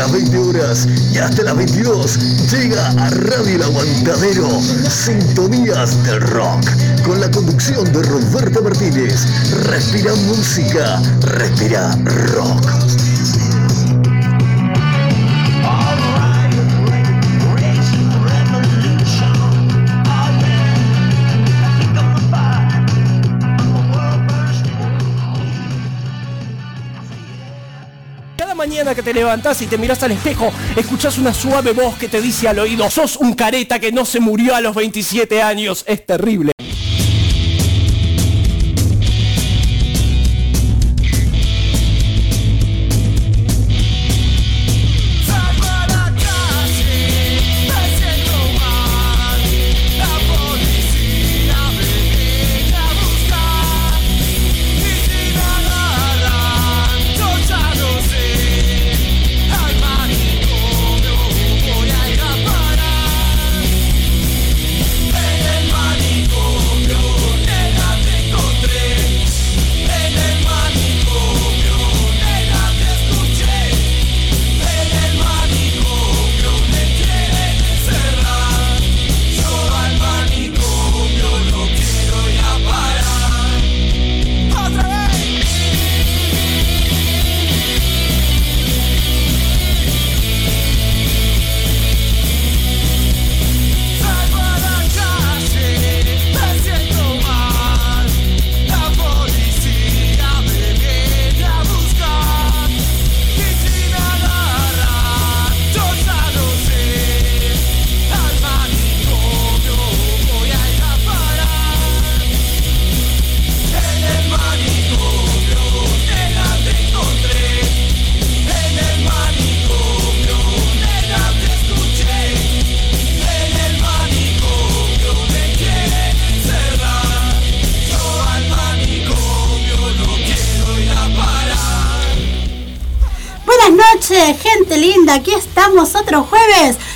las 20 horas y hasta las 22, llega a Radio El Aguantadero Sintonías del Rock, con la conducción de Roberto Martínez. Respira música, respira rock. Que te levantás y te mirás al espejo, escuchás una suave voz que te dice al oído, sos un careta que no se murió a los 27 años. Es terrible.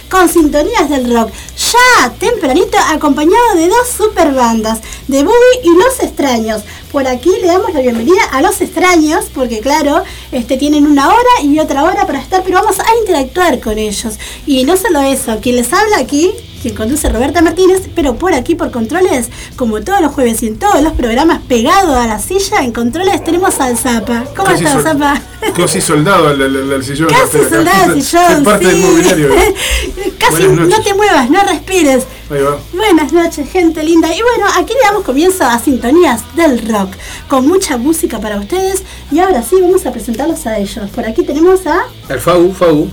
Con Sintonías del Rock. Ya tempranito acompañado de dos super bandas, de Boogie y Los Extraños. Por aquí le damos la bienvenida a Los Extraños, porque claro, este, tienen una hora y otra hora para estar, pero vamos a interactuar con ellos. Y no solo eso, quien les habla aquí, quien conduce Roberta Martínez, pero por aquí por controles, como todos los jueves y en todos los programas pegado a la silla, en controles tenemos al Zapa. ¿Cómo Casi estás, Zapa? Casi soldado el sillón. Casi soldado el sillón, Es parte del sí. mobiliario. Casi no te muevas, no respires. Ahí va. Buenas noches, gente linda. Y bueno, aquí le damos comienzo a Sintonías del Rock, con mucha música para ustedes. Y ahora sí, vamos a presentarlos a ellos. Por aquí tenemos a... El Fagu, Fagu.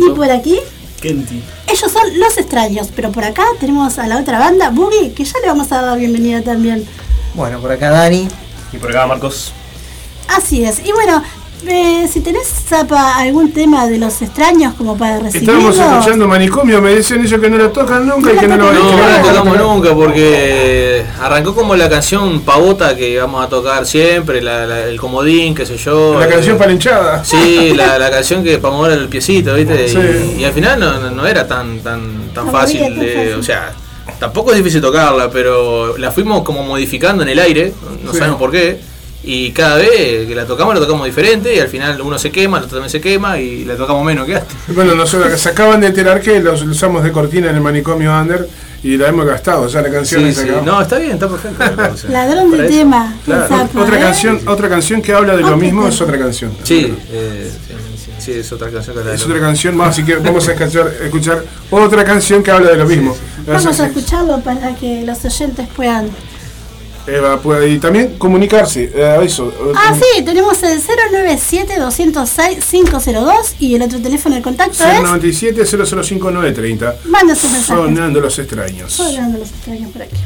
Y por aquí, Kenti. Ellos son Los Extraños. Pero por acá tenemos a la otra banda, Boogie, que ya le vamos a dar bienvenida también. Bueno, por acá Dani. Y por acá Marcos. Así es. Y bueno, eh, si tenés, Zapa, algún tema de Los Extraños como para recibirlo... Estábamos escuchando manicomio, me decían ellos que no lo tocan nunca y que la no lo tocan No, no la lo tocamos nunca porque arrancó como la canción pavota que vamos a tocar siempre, la- la- el comodín, qué sé yo. La eh, canción para hinchada. Sí, la, la canción que para mover el piecito, ¿viste? Sí. Y, y al final no, no- era tan tan tan No fácil, podía, tan de- fácil. o sea, tampoco es difícil tocarla, pero la fuimos como modificando en el aire, no Sí. sabemos por qué. Y cada vez que la tocamos, la tocamos diferente y al final uno se quema, el otro también se quema y la tocamos menos que antes. Bueno, nosotros se acaban de enterar que los usamos de cortina en el manicomio Under y la hemos gastado, ya la canción Sí, sí. No, está bien, está perfecto. parece. Ladrón de tema. Claro. Otra ¿eh? canción, otra canción que habla de lo mismo es otra canción. Sí, eh, sí, sí, sí, es otra canción que la de Es lo- otra canción más, así que vamos a escuchar, escuchar otra canción que habla de lo mismo. Vamos a escucharlo para que los oyentes puedan. Eva, y también comunicarse, eh, eso. Ah, sí, tenemos el 097-206-502 y el otro teléfono de contacto es. 097 005 930 Manda sus mensajes. Sonando los extraños. Sonando los extraños por aquí.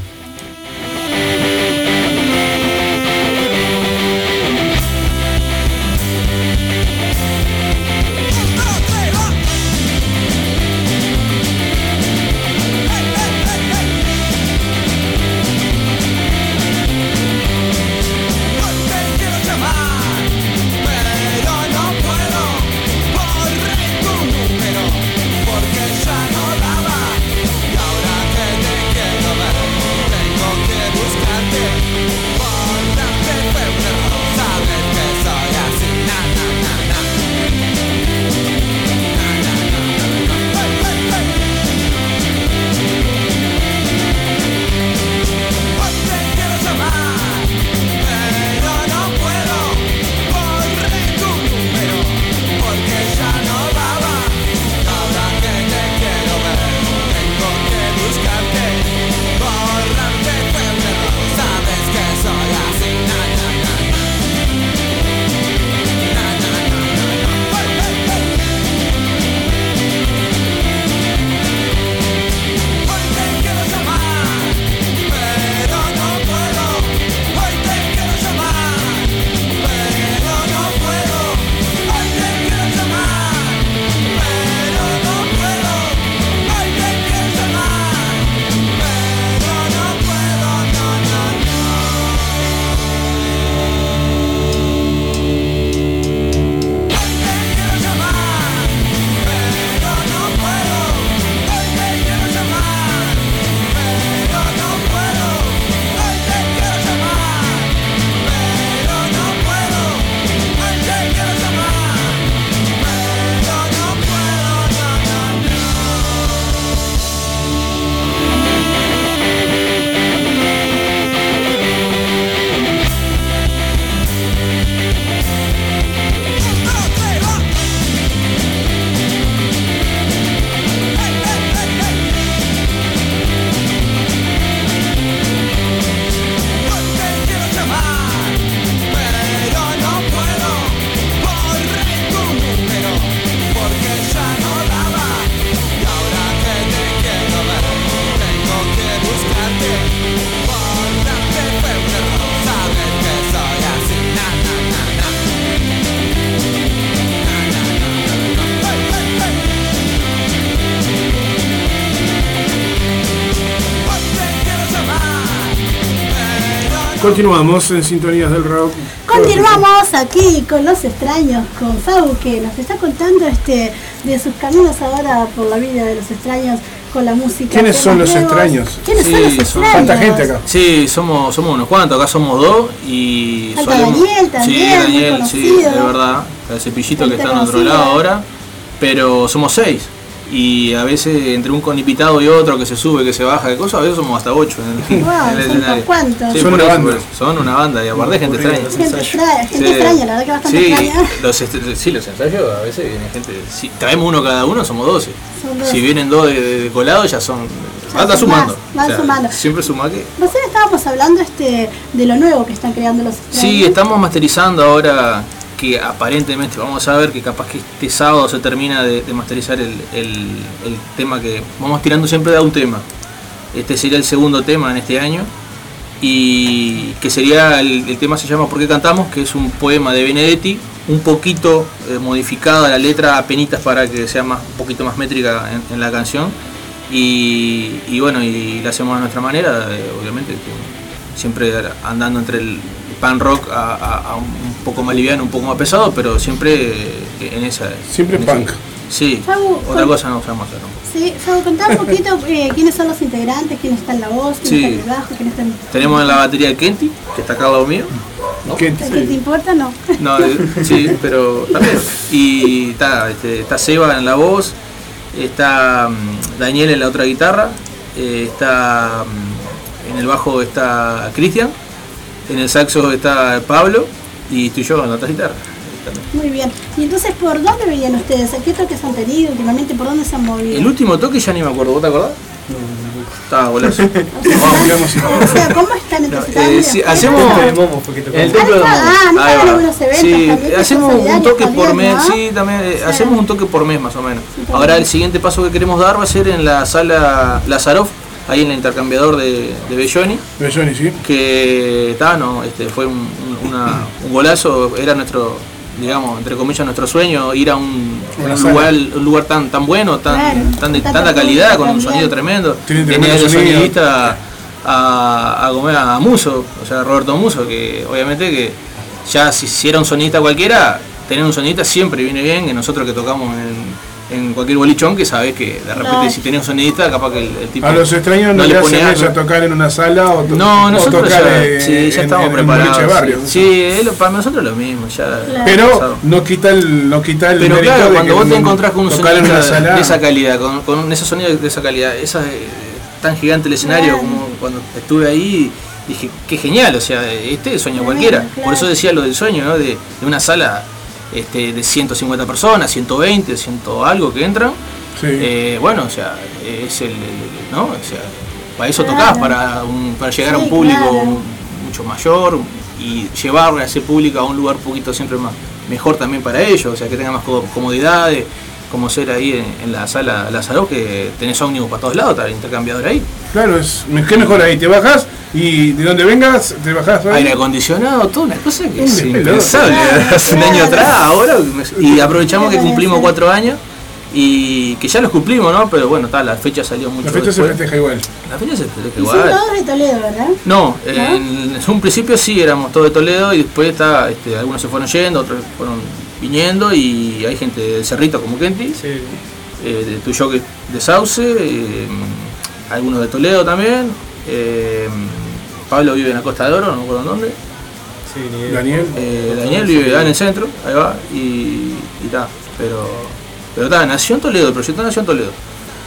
Continuamos en Sintonías del Rock. Continuamos aquí con los extraños, con Fau, que nos está contando este de sus caminos ahora por la vida de los extraños con la música. ¿Quiénes son los nuevos. extraños? ¿Quiénes Sí, son los extraños? ¿Cuánta gente acá? Sí, somos, somos unos cuantos, acá somos dos y Falta solemos- Daniel también, Sí, muy Daniel, sí, de verdad. El cepillito que está en otro lado ahora. Pero somos seis. Y a veces entre un conipitado y otro que se sube, que se baja, de cosas, a veces somos hasta ocho en el, Wow, en el son escenario. cuántos. Sí, Son una eso, banda. Son una banda y aparte gente extraña. Gente extraña, gente Sí. extraña, la verdad que bastante sí, extraña. Los, est- sí, los ensayos a veces viene gente. Si traemos uno cada uno, somos 12. Son doce. Si vienen dos de, de- de colado, ya son. Anda sumando. van sumando. Siempre suma que. Recién estábamos hablando este de lo nuevo que están creando los extraños. Sí, estamos masterizando ahora que aparentemente vamos a ver que capaz que este sábado se termina de, masterizar el, el- tema que vamos tirando siempre de un tema. Este sería el segundo tema en este año y que sería el, tema se llama ¿Por qué cantamos? que es un poema de Benedetti, un poquito eh, modificada la letra a penitas para que sea más un poquito más métrica en, la canción y, bueno y la hacemos a nuestra manera, eh, obviamente siempre andando entre el pan rock a- a un poco más liviano, un poco más pesado, pero siempre eh, en esa. Siempre en esa- punk. Sí, Fabu, otra cosa no sabemos hacer. ¿no? Sí, Fabo, contá un poquito eh, quiénes son los integrantes, quién está en la voz, quién Sí. está en el bajo, quién está en... Tenemos en la batería a Kenty, que está acá al lado mío. ¿Qué- ¿El que te importa? No. No, eh, sí, pero también. Y está, este, está Seba en la voz, está mm, Daniel en la otra guitarra, eh, está mm, en el bajo está Cristian, en el saxo está Pablo y estoy yo en la guitarra. Muy bien. Y entonces, ¿por dónde venían ustedes? ¿A qué toques han tenido últimamente? ¿Por dónde se han movido? El último toque ya ni me acuerdo, ¿vos te acordás? Estaba golazo. digamos, O sea, ¿cómo están entonces? ¿Estaban Eh, sí, hacemos en el templo de Ah, Momo. ah, no eventos Sí, también, hacemos un toque por mes, ¿no? sí, también eh, Sí. hacemos un toque por mes más o menos. Ahora el siguiente paso que queremos dar va a ser en la sala Lazarov, ahí en el intercambiador de, de Belloni, Johnny, sí. que está, no, este fue un, un- una- un golazo, era nuestro digamos, entre comillas, nuestro sueño, ir a un, lugar, un lugar tan tan bueno, tan, Claro, tan de tanta tanta calidad, con un sonido tremendo. Tiene Tenía tremendo el sonido. sonidista a, a comer a Muso, o sea, Roberto Muso, que obviamente que ya si, si era un sonidista cualquiera, tener un sonidista siempre viene bien, que nosotros que tocamos en, en cualquier bolichón, que sabes que de repente si tenés un sonidista, capaz que el, el tipo A los extraños no, le hacen algo. eso tocar en una sala o, to- No, o nosotros tocar ya, eh, sí, ya en- estamos en un boliche preparados. de barrio. sí, Sí, es lo- para nosotros lo mismo, ya. Claro. Pero no quita el, no quita el Pero claro, cuando que vos te encontrás con un una sala de esa calidad, con, con ese sonido de esa calidad, esa eh, tan gigante el escenario Claro. como cuando estuve ahí, dije, qué genial, o sea, este es sueño cualquiera. claro. Por eso decía lo del sueño, ¿no? De, de una sala este, de 150 personas, 120, 100 algo que entran. Sí. Eh, bueno, o sea, es el, el- ¿no? O sea, para eso Claro. tocas, para, un- para llegar a un público claro. mucho mayor y llevar a ese público a un lugar un poquito siempre más mejor también para ellos, o sea, que tenga más co- comodidades, como ser ahí en, en la sala Lázaro, que tenés ómnibus para todos lados, está el intercambiador ahí. Claro, es qué mejor ahí, te bajas y de donde vengas te bajas ahí. Aire acondicionado, toda una cosa que es impensable. Hace un año atrás, ahora, y aprovechamos que cumplimos sí. cuatro años y que ya los cumplimos, ¿no? Pero bueno, está, la fecha salió mucho La fecha se festeja igual. La fecha se festeja son igual. todos de Toledo, ¿verdad? No, en, en un principio sí éramos todos de Toledo y después está, este, algunos se fueron yendo, otros fueron viniendo y hay gente de Cerrito como Kenty, eh, de Tuyo que de Sauce, eh, algunos de Toledo también. eh, Pablo vive en la Costa de Oro, no me acuerdo en dónde. Daniel. Eh, Daniel vive en el centro, ahí va, y está. Pero, pero está, nació en Toledo, el proyecto nació en Toledo.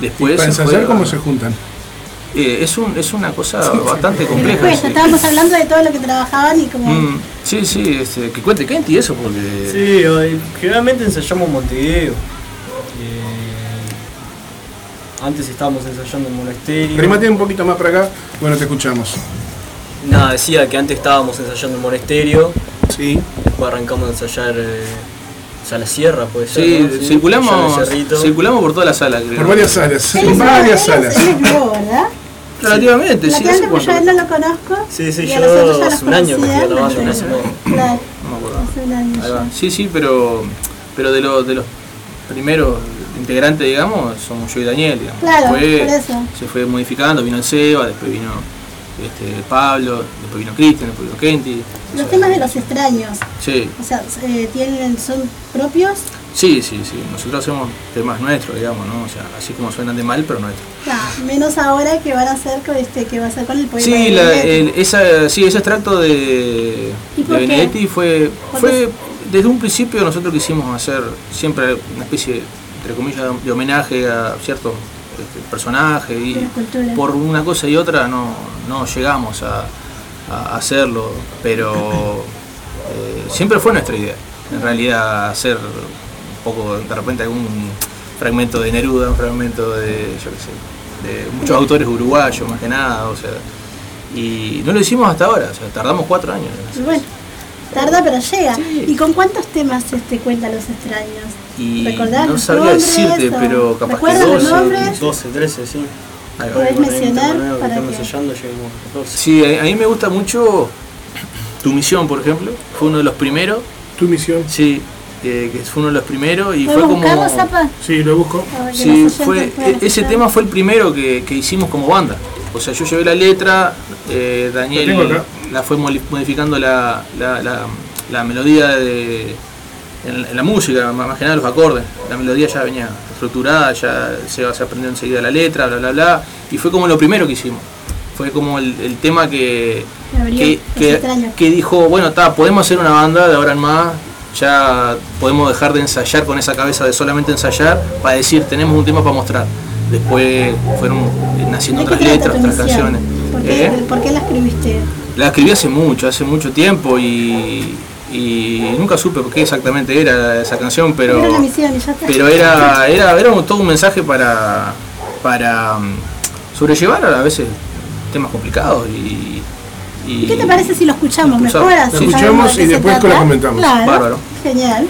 Después para se ensayar, ¿cómo se juntan? eh, es, un, es una cosa bastante compleja. Después, sí. estábamos hablando de todo lo que trabajaban y como... Mm, sí, sí, este, que cuente Kenty eso, porque. Sí, hoy- generalmente ensayamos en Montevideo. Eh, antes estábamos ensayando en Monasterio. Rímate un poquito más para acá, bueno, te escuchamos. Nada, decía que antes estábamos ensayando en Monasterio, Sí. después arrancamos a ensayar eh, Sala Sierra, puede ser. Sí, ¿no? circulamos, el Cerrito. circulamos por toda la sala, creo. Por varias salas, Él es- varias salas. Nuevo, ¿verdad? Relativamente, sí, La hace que porque yo a él no lo conozco. Sí, sí, a yo los otros ya los hace un año que pero- ese modo. Claro, No me acuerdo. hace un año Ahí va. ya. Sí, sí, pero, pero de, los de los primeros integrantes, digamos, somos yo y Daniel. Digamos. Claro, Después por eso. se fue modificando, vino el Seba, después vino este, Pablo, después vino Cristian, después vino Kenty. Los temas de los extraños, Sí, o sea, eh, tienen, son propios. sí, sí, sí. Nosotros hacemos temas nuestros, digamos, ¿no? O sea, así como suenan de mal, pero nuestros. Nah, menos ahora que van a hacer con este, que va a ser con el poema. Sí, de la- el- esa, sí, ese extracto de, ¿Y de? Benedetti fue, ¿Por fue desde un principio nosotros quisimos hacer siempre una especie, entre comillas, de homenaje a ciertos este, personajes y por una cosa y otra no, no llegamos a, a hacerlo, pero eh, siempre fue nuestra idea, en realidad hacer un poco, de repente algún fragmento de Neruda, un fragmento de, yo qué sé, de muchos autores uruguayos más que nada, o sea, y no lo hicimos hasta ahora, o sea, tardamos cuatro años. bueno, tarda pero llega. Sí. ¿Y con cuántos temas este, cuenta Los Extraños? Y ¿Recordás no sabría decirte, o- pero capaz que ¿Recuerdas los 12, nombres? 12, 13, sí. Ahí va. ¿Podés Con el mencionar nuevo para que- ensayando llegamos a 14. Sí, a a mí me gusta mucho Tu Misión, por ejemplo, fue uno de los primeros, Tu misión. sí, eh, que fue uno de los primeros y fue ¿Podemos como... Zapa? Sí, lo busco. Sí, fue, e- ese tema fue el primero que, que hicimos como banda. O sea, yo llevé la letra, eh, Daniel la fue modificando la, la, la- la melodía de, en, en la música, más que nada los acordes. La melodía ya venía estructurada, ya se, se aprendió enseguida la letra, bla, bla, bla. Y fue como lo primero que hicimos. Fue como el, el tema que, abrió que, que- dijo, bueno, está, podemos hacer una banda de ahora en más, ya podemos dejar de ensayar con esa cabeza de solamente ensayar para decir, tenemos un tema para mostrar. Después fueron eh, naciendo ¿De qué otras letras, otras canciones. ¿Por qué, ¿Eh? por qué la escribiste? La escribí hace mucho, hace mucho tiempo y, y nunca supe qué exactamente era esa canción, pero Era una misión y ya está. pero era, era, era un- todo un mensaje para, para mm, sobrellevar a veces temas complicados y, y- ¿Y qué te parece si lo escuchamos Impulsar. mejor? Lo escuchamos y después que lo comentamos. Claro, Bárbaro. genial.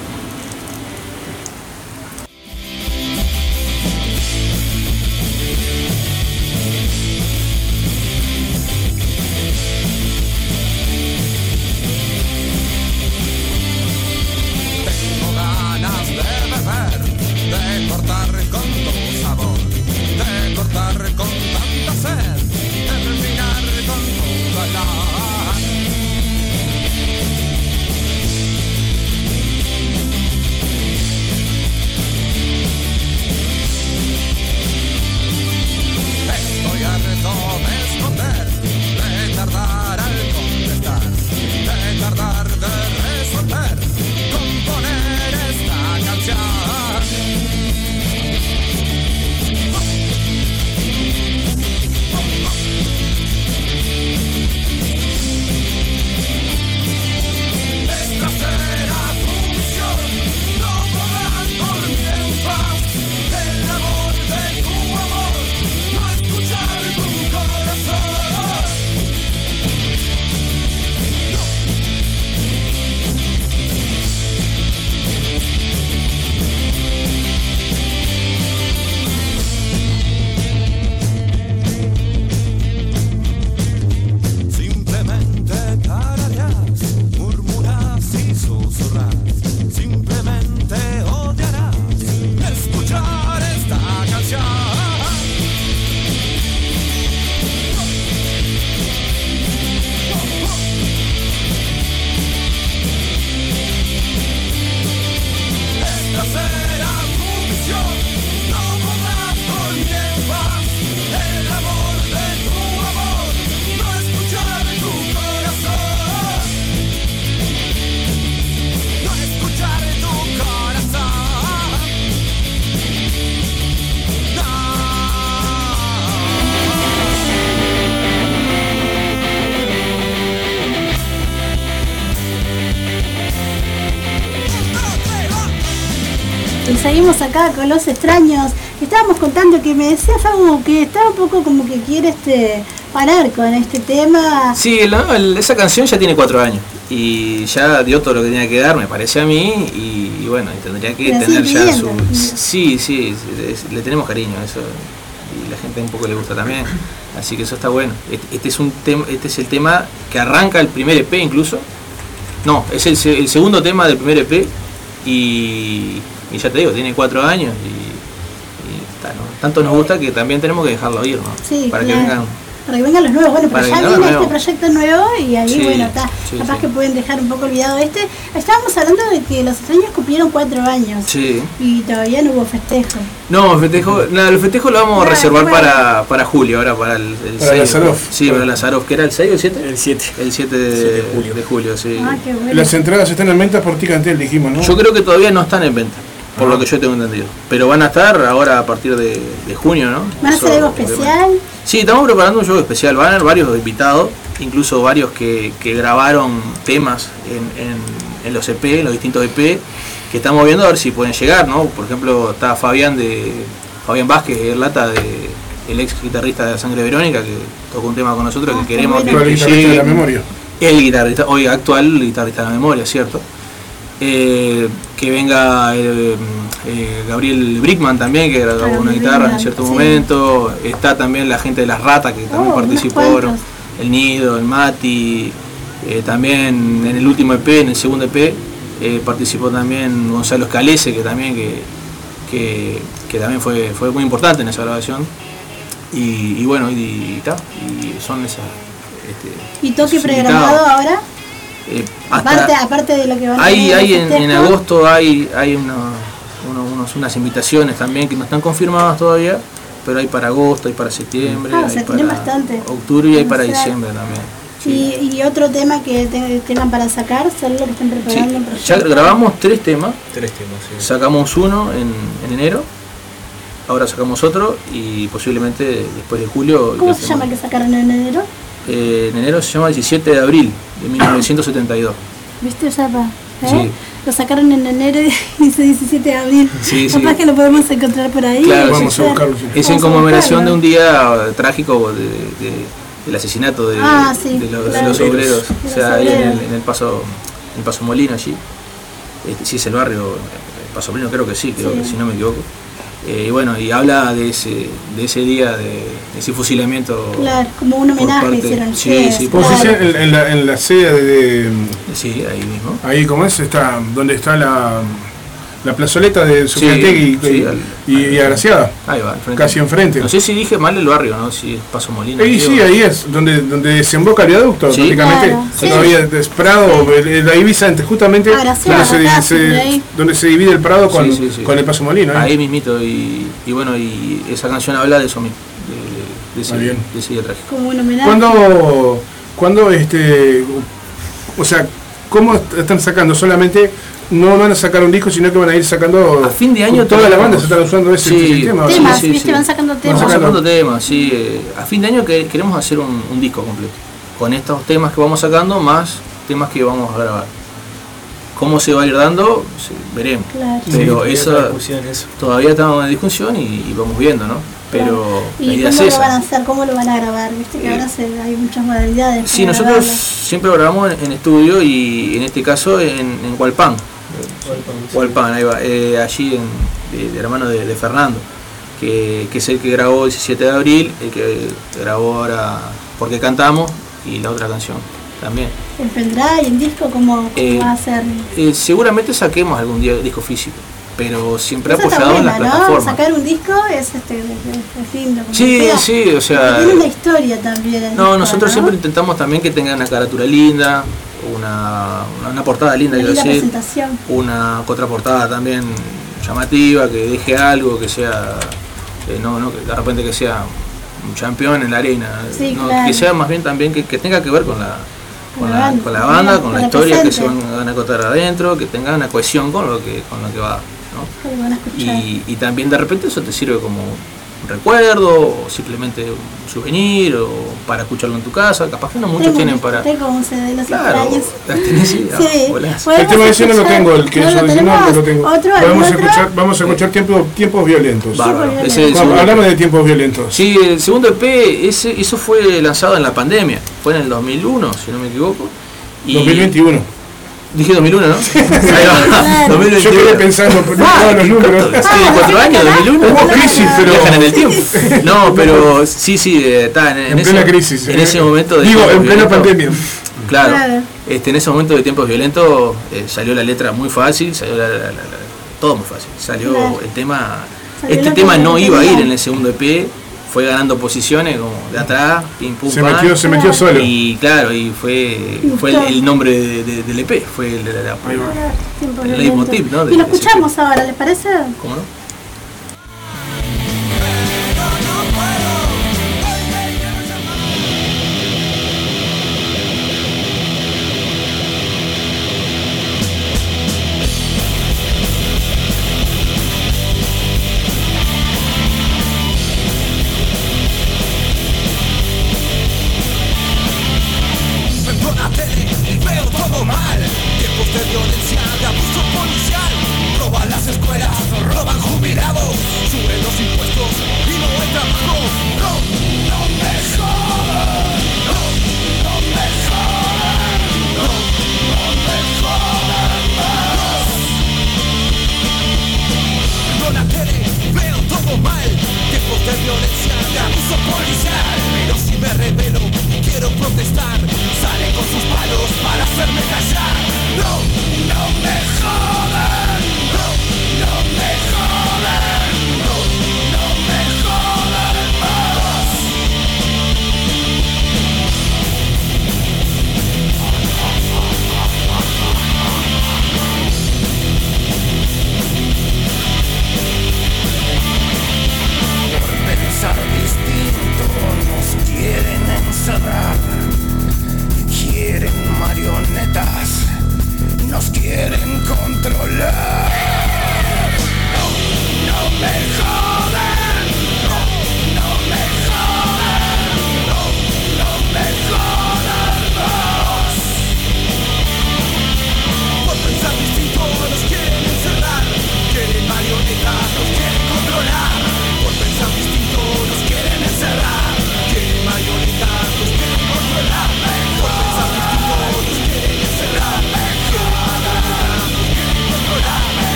Seguimos acá con los extraños. Estábamos contando que me decía Fabu que estaba un poco como que quiere este parar con este tema. Sí, la- el- esa canción ya tiene cuatro años y ya dio todo lo que tenía que dar, me parece a mí, y, y bueno, y tendría que tener ya su... Sí, sí, es- le tenemos cariño a eso, y la gente un poco le gusta también, así que eso está bueno. Este, este es, un tema, este es el tema que arranca el primer EP incluso, no, es el, el segundo tema del primer EP, y, y ya te digo, tiene cuatro años, y, y está, ¿no? tanto nos gusta que también tenemos que dejarlo ir, ¿no? Sí, Para claro. que vengan para que vengan los nuevos. Bueno, pero Para que ya vengan los viene este proyecto nuevo y ahí, Sí, bueno, está. sí, Capaz sí. que pueden dejar un poco olvidado este. Estábamos hablando de que los extraños cumplieron cuatro años Sí. y todavía no hubo festejo. No, festejo, nada, el festejo lo vamos a reservar bueno. para, para julio, ahora para el, el Para 6. Lazarov. Sí, para Lazarov, que era el 6 o el 7? El 7. El 7 de, 7 de julio. de julio, sí. Ah, qué bueno. Las entradas están en venta por Ticantel, dijimos, ¿no? Yo creo que todavía no están en venta, por Ah. lo que yo tengo entendido. Pero van a estar ahora a partir de, de junio, ¿no? ¿Van a hacer algo especial? Sí, estamos preparando un show especial. Van a haber varios invitados, incluso varios que, que grabaron temas en, en- en los EP, en los distintos EP, que estamos viendo a ver si pueden llegar, ¿no? Por ejemplo, está Fabián de Fabián Vázquez, el lata de el ex guitarrista de La Sangre Verónica, que tocó un tema con nosotros Ah, que qué queremos que, Actual que guitarrista de la llegue. memoria. El guitarrista, hoy actual guitarrista de la memoria, ¿cierto? Eh, que venga eh, eh, Gabriel Brickman también, que grabó una guitarra en cierto sí. momento. Está también la gente de Las Ratas, que también Oh, participó. El Nido, el Mati. también en el último EP, en el segundo EP, participó también Gonzalo Escalese, que también que, que, que también fue, fue muy importante en esa grabación. Y, y bueno, y, y, ta, y son esas. este, ¿Y toque programado ahora? Eh, hasta- Aparte, aparte de lo que van a hay, tener hay en, en agosto hay, hay una- uno- unos- unas invitaciones también que no están confirmadas todavía, pero hay para agosto, hay para septiembre, Ah, o hay sea, para bastante. octubre y hay para Conocer. diciembre también. Y, y otro tema que te- tengan para sacar, solo lo que estén Sí, preparando en ya grabamos tres temas, Tres temas, sí. sacamos uno en, en enero, ahora sacamos otro y posiblemente después de julio. ¿Cómo se llama el que sacaron en enero? Eh, en enero se llama 17 de abril de 1972. ¿Viste, Zapa? ¿Eh? Sí. Lo sacaron en enero y dice 17 de abril. Sí, Capaz sí. que lo podemos encontrar por ahí. Claro, Vamos a buscarlo. Es en conmemoración de un día trágico de, de- del asesinato de, Ah, de los, de claro. los obreros. O sea, ahí en el, obreros. en el paso en el paso Molino allí. Este, sí es el barrio, el Paso Molino creo que sí, creo que si no me equivoco. Eh, y bueno, y habla de ese, de ese día, de, de ese fusilamiento. Claro, como un homenaje parte- hicieron Sí, ustedes, sí, claro. dice, en, en la, en la sede de, de- Sí, ahí mismo. Ahí, como es? Está, donde está la, la plazoleta de Sí, Sofiategui sí, y, al- y, y Agraciada. Ahí va, al frente. Casi enfrente. No sé si dije mal el barrio, ¿no? Si es Paso Molino. Y digo. sí, ahí es donde, donde desemboca el viaducto, Sí. prácticamente. Claro, sí. Todavía es Prado, la Ibiza, entre- justamente Agraciada, donde se, acá, se- de ahí. donde se divide el Prado con, Sí, sí, sí. con el Paso Molino. ¿eh? Ahí mismito, y, y bueno, y esa canción habla de eso mismo, de, de bien. de ese día trágico. Como un homenaje. ¿Cuándo, cuándo, este, o sea, cómo están sacando? Solamente no van a sacar un disco, sino que van a ir sacando. A fin de año Toda la tenemos- banda se están usando ese Sí. sistema. Temas, sí, ¿viste? sí. Van sacando temas. Vamos sacando. sacando temas, sí. eh, a fin de año que, queremos hacer un, un disco completo, con estos temas que vamos sacando, más temas que vamos a grabar. ¿Cómo se va a ir dando? Sí, veremos. Claro. Pero Sí, eso todavía estamos en discusión y, y vamos viendo, ¿no? Pero la ¿Y idea cómo es lo van a esa. hacer? ¿Cómo lo van a grabar? Viste que Eh, ahora se, hay muchas modalidades. Sí, nosotros grabarlo. siempre grabamos en, en estudio y en este caso en, en Hualpán. Hualpán, ahí va, eh, allí en, de, de hermano de, de Fernando, que, que es el que grabó el 17 de abril, el que grabó ahora Porque Cantamos y la otra canción también. ¿En pendrive, en disco? ¿Cómo, cómo Eh, va a ser? Eh, seguramente saquemos algún día disco físico, pero siempre Eso apoyado en las ¿no? plataformas. Sacar un disco es, este, es, lindo. Sí, sí, o sea... Tiene una historia también. el No, disco, nosotros ¿no? siempre intentamos también que tenga una caratura linda, una, una, portada linda, Una quiero decir, una contraportada también llamativa, que deje algo, que sea, eh, no, no, que de repente que sea un campeón en la arena, Sí, no, claro. que sea más bien también que, que tenga que ver con la, con La con la banda, con con la la historia que se van a contar adentro, que tenga una cohesión con lo que, con lo que va. ¿no? y también de repente eso te sirve como un recuerdo, o simplemente un souvenir, o para escucharlo en tu casa. Capaz que no muchos Tengo- tienen para. Tengo un CD de los Claro, extraños. las tenés, sí, ah, Sí. El tema de ese no lo tengo, el que ¿No no lo tengo. ¿Otro? vamos, a escuchar, vamos a escuchar tiempo- tiempos violentos. Hablamos de tiempos violentos. Sí, el segundo EP, ese, eso fue lanzado en la pandemia. Fue en el 2001, si no me equivoco. Y 2021. Dije 2001, ¿no? Ahí va, Claro. 2021. Yo quedé pensando, pero no Ah, los números. Sí, cuatro años, 2001. Hubo crisis, pero- Viajan en el tiempo. No, pero sí, sí, eh, está en, En ese, plena crisis. En eh. ese momento de Digo, en plena pandemia. Claro. Claro. Este, en ese momento de tiempos violentos eh, salió la letra muy fácil, salió la- la- la- la- todo muy fácil. Salió Claro. el tema. Salió este tema no iba a ir en el segundo EP fue ganando posiciones como de atrás, pim pum Se metió, se metió solo. Y claro, y fue, fue el, el nombre de- de- del EP, fue el, de la- la- Tiempo el leitmotiv. ¿no? de- Y lo escuchamos ahora, ¿les parece? ¿Cómo no?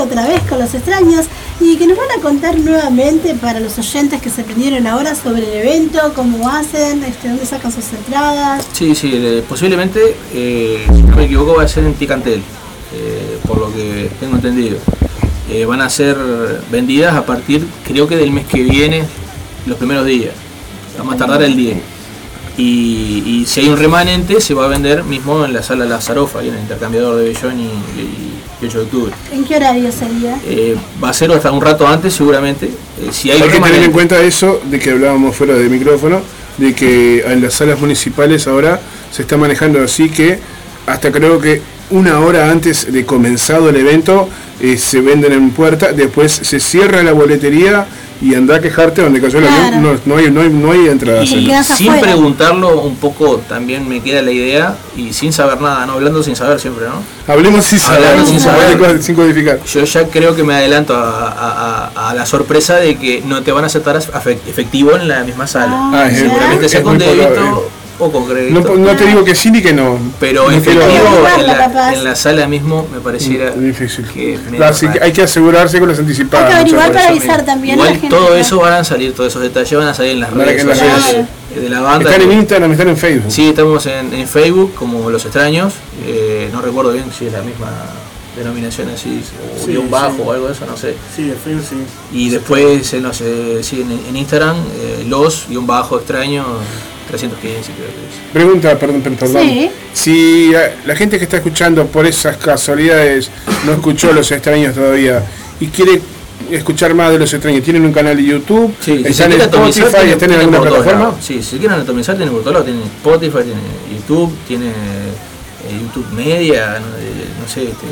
Otra vez con los extraños y que nos van a contar nuevamente para los oyentes que se prendieron ahora sobre el evento, cómo hacen, este, dónde sacan sus entradas. Sí, sí, eh, posiblemente, eh, si no me equivoco, va a ser en Ticantel, eh, por lo que tengo entendido. Van a ser vendidas a partir, creo que del mes que viene, los primeros días. Vamos a tardar el 10. Y, y si hay un remanente, se va a vender mismo en la sala La Zarofa, ahí en el intercambiador de Bellón y, y- y 8 de octubre. ¿En qué horario sería? Eh, va a ser hasta un rato antes, seguramente. Eh, si hay, Hay que tener en cuenta eso de que hablábamos fuera de micrófono, de que en las salas municipales ahora se está manejando así que hasta creo que una hora antes de comenzado el evento eh, se venden en puerta, después se cierra la boletería y anda a quejarte donde cayó el Claro. avión, no, no hay, no, hay, no hay entrada. Y sin afuera. preguntarlo un poco también me queda la idea y sin saber nada, no hablando sin saber siempre, ¿no? Hablemos sin saber, Hablamos sin saber. sin codificar. Yo ya creo que me adelanto a, a- a- a la sorpresa de que no te van a aceptar efectivo en la misma sala. Ah, es- ya. Seguramente sea es con débito crédito. No, no te digo que sí ni que no. pero No efectivo en la, en la sala mismo me pareciera Mm, difícil. que que hay que asegurarse con las Hay anticipadas. que averiguar para veces. avisar también a Igual la gente. todo que- eso van a salir, todos esos detalles van a salir en las redes que en las sociales redes. de- de la banda. Están en Instagram, están en Facebook. Sí, estamos en, en Facebook como Los Extraños. eh, no recuerdo bien si es la misma denominación así, o Sí, guion bajo sí. o algo de eso, no sé. Sí, el Facebook sí. Y después en, los, eh, sí, en, en Instagram, eh, los guion bajo extraños 315 creo que es. Pregunta, perdón, perdón. perdón. Sí. Si eh, la gente que está escuchando por esas casualidades no escuchó Los Extraños todavía y quiere escuchar más de Los Extraños, ¿tienen un canal de YouTube? Sí, si ¿Están en Spotify? tiene- ¿Están en alguna plataforma? lados. Sí, si quieren atomizar, tienen por todos lados. Tienen Spotify, tiene YouTube, tiene eh, YouTube Media, no, eh, no sé, este,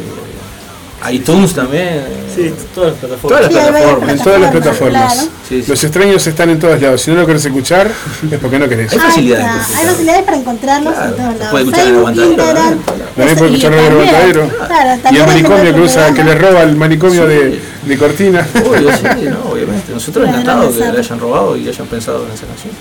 iTunes también. Sí, todas las plataformas. Todas las plataformas. En todas las Plataformas, plataformas. claro. Sí, sí. Los extraños están en todos lados. Si no lo querés escuchar, es porque no querés. Hay facilidades Hay facilidades para encontrarlos Claro, en todos lados. puede escuchar en el aguantadero. También puede escuchar también. Aguantadero. Claro, Y el manicomio que usa, que le roba el manicomio Sí. de, de Cortina. Obvio, sí, no, obviamente. Nosotros encantados que le hayan robado y hayan pensado en esa canción.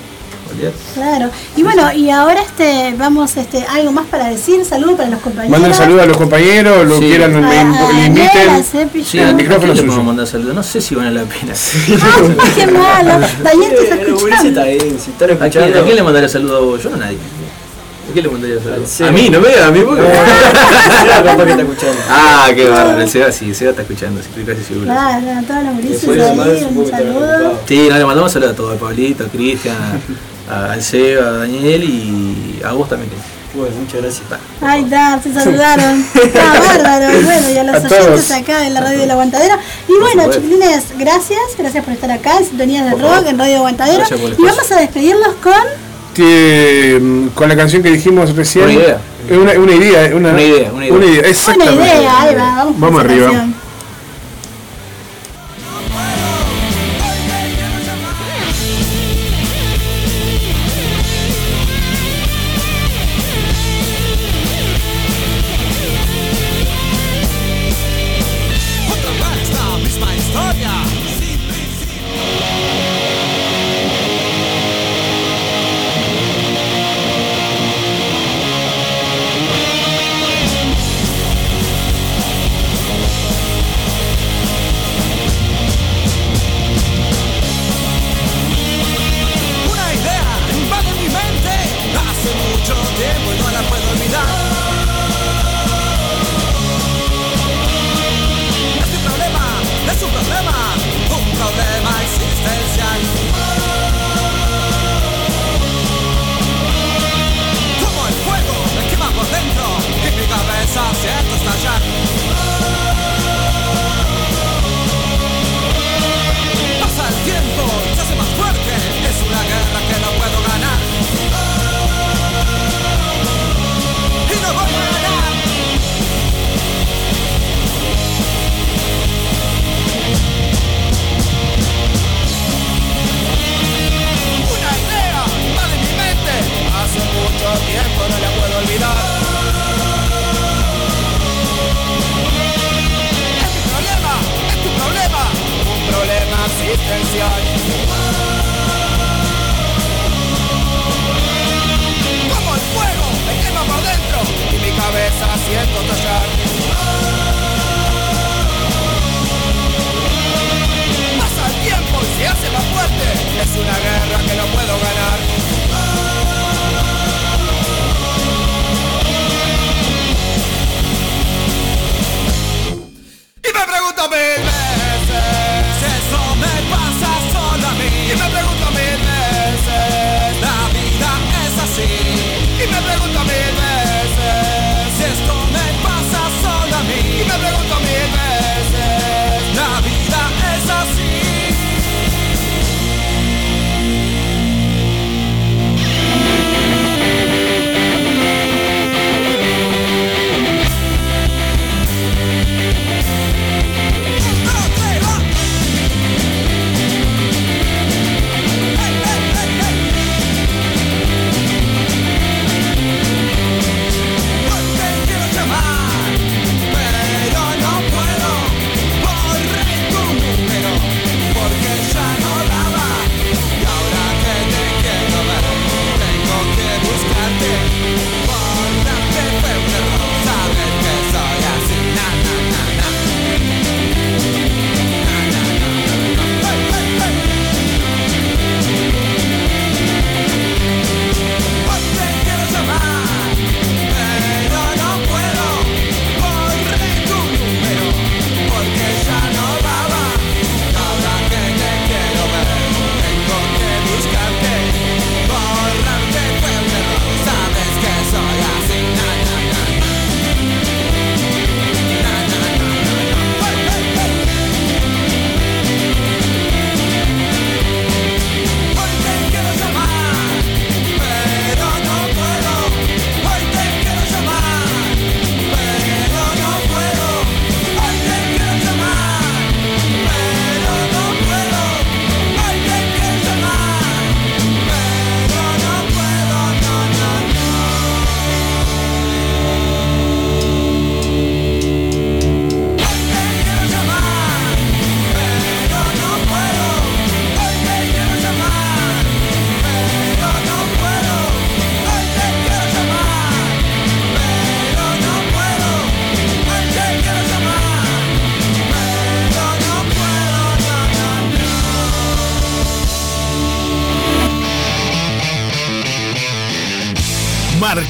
Olvídate. Claro. Y bueno, y ahora este vamos este algo más para decir, saludos para los compañeros. Manden saludos a los compañeros, lo Sí. quieran, le, A- a le inviten. a Sí, el ¿a micrófono le suyo. mandar saludos? No sé si vale la pena. Ay, qué malo. Daniel te está escuchando. bien, si están ¿A quién, a quién le mandaría saludos a vos? Yo a nadie. ¿A quién le mandaría saludos? A mí, no me a mí porque. Que está escuchando. ah, qué bárbaro. El Seba sí, el Seba está escuchando, sí, estoy casi seguro. Claro, a todos los llamar, ahí, un saludo. Sí, no, le mandamos saludos a todos, a Pablito, a Cristian, al Seba, a Daniel y a vos también. Bueno, muchas gracias. Ay, está, se saludaron. Está bárbaro. Bueno, y a los A oyentes todos. acá de la radio del Aguantadero. Y bueno, chiquilines, gracias. Gracias por estar acá en Sintonías del Por Rock, en Radio el Y vamos a despedirnos con. Que, mm, con la canción que dijimos recién. Una idea. Una, una idea. Una, Una idea, una idea. Una idea, Una exactamente. idea, ahí va, vamos, Vamos arriba. canción.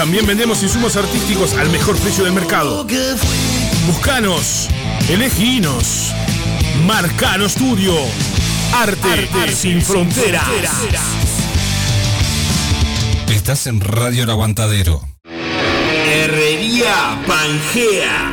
También vendemos insumos artísticos al mejor precio del mercado. Buscanos, eleginos. Marcano Studio. Arte, sin fronteras. Estás en Radio El Aguantadero. Herrería Pangea.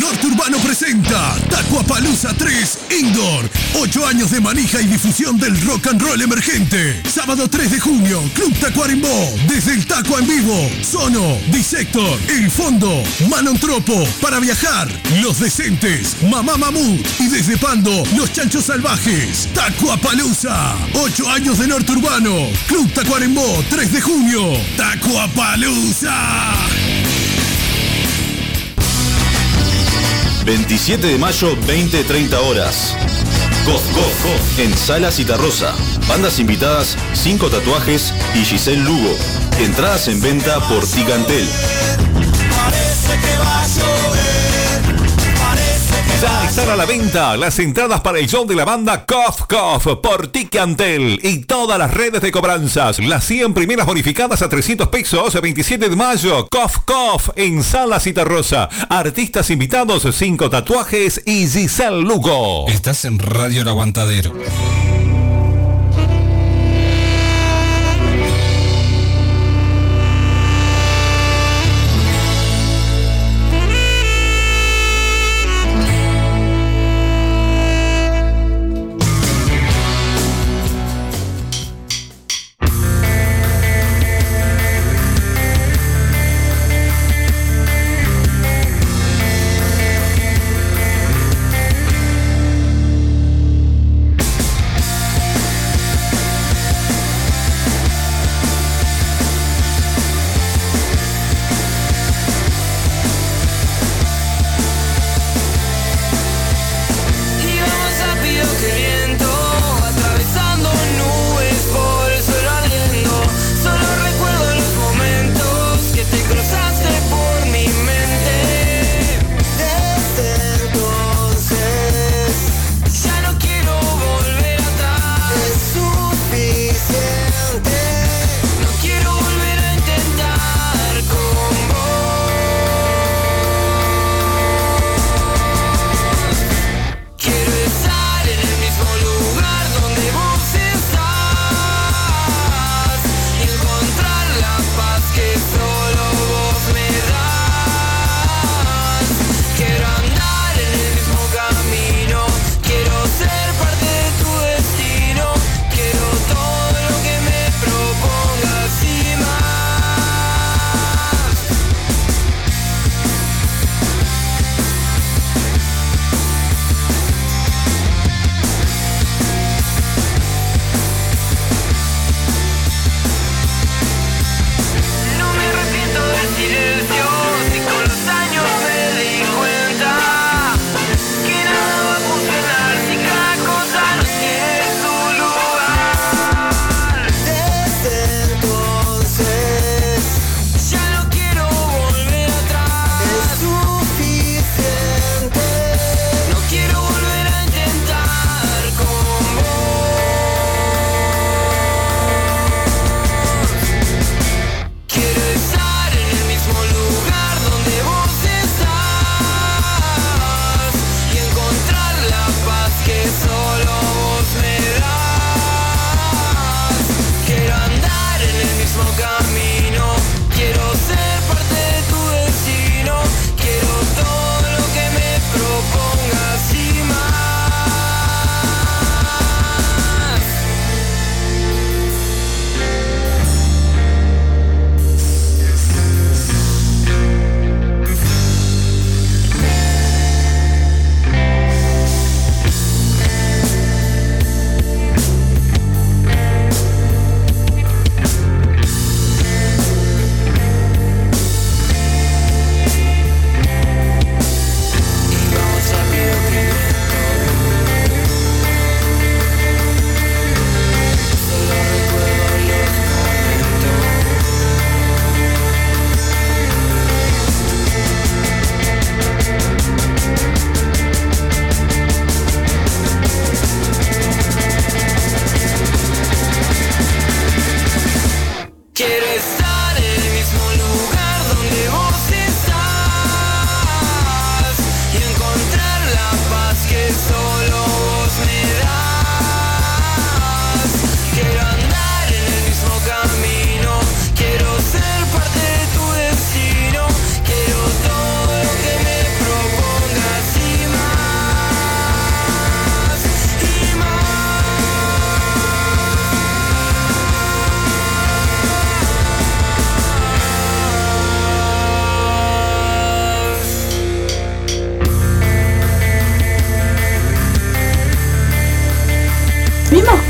Norte Urbano presenta Tacuapalooza 3 Indoor. 8 años de manija y difusión del rock and roll emergente. Sábado 3 de junio, Club Tacuarembó. Desde el Taco en vivo. Sono, Disector, El Fondo, Manontropo. Para viajar, Los Decentes, Mamá Mamut. Y desde Pando, Los Chanchos Salvajes. Tacuapalooza. 8 años de Norte Urbano. Club Tacuarembó, 3 de junio. Tacuapalooza. 27 de mayo, 20-30 horas. Gof Gof en Sala Citarrosa. Bandas invitadas, 5 tatuajes y Giselle Lugo. Entradas en venta por Ticantel. Parece Ya están a la venta las entradas para el show de la banda Cough Cough por Ticantel y todas las redes de cobranzas. Las 100 primeras bonificadas a 300 pesos, 27 de mayo. Cough Cough en Sala Citarrosa. Artistas invitados, 5 tatuajes y Giselle Lugo. Estás en Radio El Aguantadero.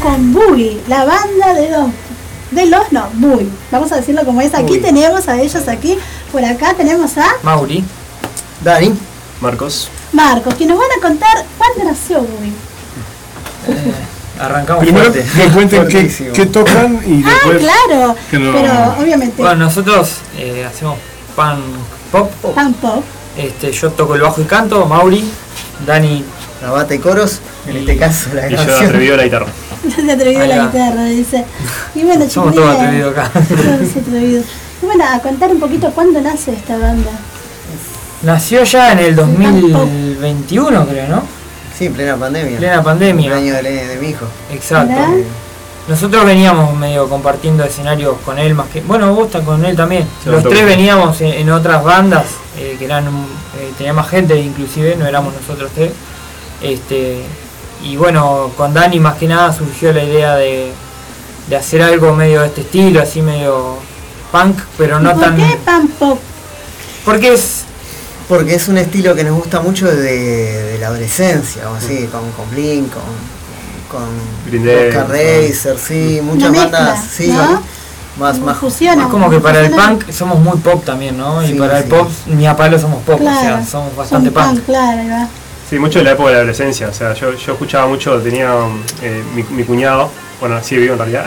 Con Boogie, la banda de los de los no, Boogie. Vamos a decirlo como es. Aquí tenemos a ellos aquí. Por acá tenemos a Mauri. Dani. Marcos. Marcos, que nos van a contar cuándo nació Boogie. Arrancamos Primero fuerte. que cuenten qué, qué tocan y Ah, después. claro. que no- Pero obviamente, Bueno, nosotros eh, hacemos pan pop. pan pop. Este, yo toco el bajo y canto, Mauri, Dani. La bata y coros, en este caso la Y yo atrevido la guitarra. Se atrevió Ahí la guitarra, dice. Y bueno, Somos todos atrevidos acá. Todos atrevidos. Y bueno, a contar un poquito cuándo nace esta banda. Nació ya en el 2021, creo, ¿no? Sí, plena pandemia. Plena pandemia. El año de, de mi hijo. Exacto. Nosotros veníamos medio compartiendo escenarios con él más que. Bueno, vos estás con él también. Sí, Los tres veníamos en, en otras bandas eh, que eran. eh, tenía más gente inclusive, no éramos nosotros tres. Este. Y bueno, con Dani más que nada surgió la idea de, de hacer algo medio de este estilo, así medio punk, pero no ¿Y por tan. qué pan pop? Porque es. Porque es un estilo que nos gusta mucho de, de la adolescencia, o así, con, con Blink, con, con Oscar. Racer, sí, muchas Una bandas, sí, ¿no? más, más Fusiona. Es como que para el punk somos muy pop también, ¿no? Y Sí, para el pop ni a palo somos pop, o sea, somos bastante Son punk. claro. Sí, mucho de la época de la adolescencia. O sea, yo, yo escuchaba mucho, tenía eh, mi, mi cuñado, bueno, sí vivo en realidad.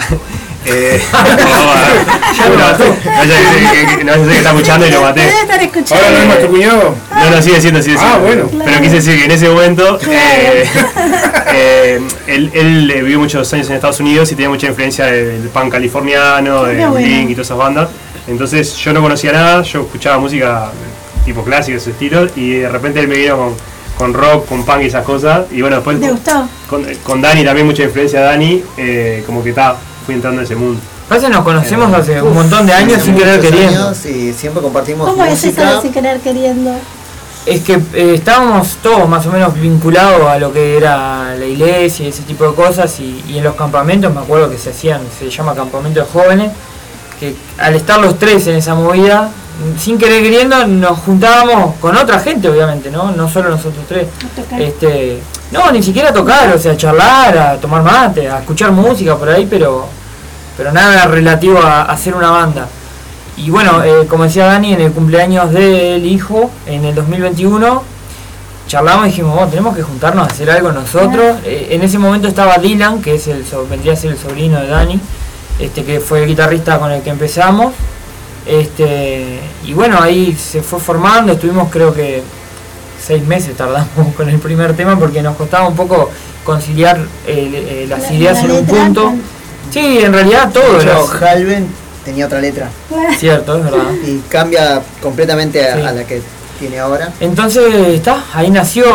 Eh, no, no, no, no, sé que- está escuchando y lo maté. Ahora no es cuñado. No, no, sigue siendo, sigue Ah, siendo. bueno. Pero quise decir que en ese momento eh, eh, él, él eh, vivió muchos años en Estados Unidos y tenía mucha influencia del punk californiano, de bueno. Blink y todas esas bandas. Entonces yo no conocía nada, yo escuchaba música tipo clásica, de ese estilo, y de repente él me vino con, con rock, con punk y esas cosas. Y bueno, después ¿Te gustó? con, con Dani también mucha influencia de Dani, eh, como que está, fui entrando en ese mundo. Parece que nos conocemos hace un montón de años sin querer queriendo. años Y siempre compartimos ¿Cómo es eso de sin querer queriendo? Es que eh, estábamos todos más o menos vinculados a lo que era la iglesia y ese tipo de cosas y, y en los campamentos me acuerdo que se hacían, se llama campamento de jóvenes, que al estar los tres en esa movida, sin querer queriendo nos juntábamos con otra gente obviamente, ¿no? No solo nosotros tres. Este, no, ni siquiera a tocar, o sea, a charlar, a tomar mate, a escuchar música por ahí, pero, pero nada relativo a, a hacer una banda. Y bueno, eh, como decía Dani, en el cumpleaños del hijo, en el 2021, charlamos y dijimos, "Oh, tenemos que juntarnos a hacer algo nosotros. Eh, en ese momento estaba Dylan, que es el, vendría a ser el sobrino de Dani, este, que fue el guitarrista con el que empezamos. Este, y bueno, ahí se fue formando, estuvimos creo que seis meses tardamos con el primer tema porque nos costaba un poco conciliar eh, las La- ideas la en un punto. con- Sí, en realidad todo. Las- Halven tenía otra letra. Cierto, es verdad. Y cambia completamente a, Sí. a la que tiene ahora. Entonces está, ahí nació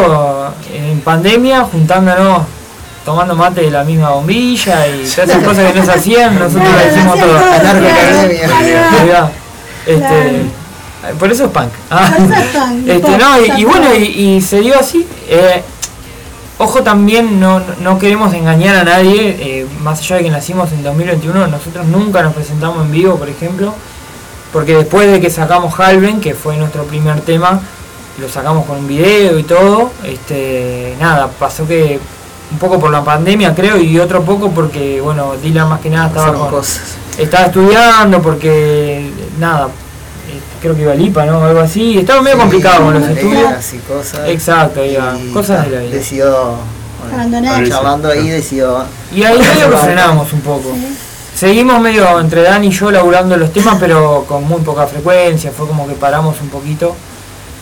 en pandemia, juntándonos, tomando mate de la misma bombilla y todas esas cosas que no se hacían, nosotros Claro, las hicimos todas. Este, Claro. Por eso es punk. Ah. Por eso es punk, Este, pop, no, y, bueno, y, y se dio así. Eh, ojo también, no, no queremos engañar a nadie, eh, más allá de que nacimos en 2021, nosotros nunca nos presentamos en vivo, por ejemplo, porque después de que sacamos Halven, que fue nuestro primer tema, lo sacamos con un video y todo, este, nada, pasó que un poco por la pandemia creo y otro poco porque, bueno, Dylan más que nada estaba Pasaron con, cosas. Estaba estudiando porque, nada, eh, creo que iba a Lipa, ¿no? Algo así, estaba medio Sí, complicado con los estudios. y cosas. Exacto, Y cosas de la vida. Decidió, Abandonar. charlando ahí, decidió. Y ahí medio que frenamos un poco. Seguimos medio entre Dan y yo laburando los temas, pero con muy poca frecuencia, fue como que paramos un poquito.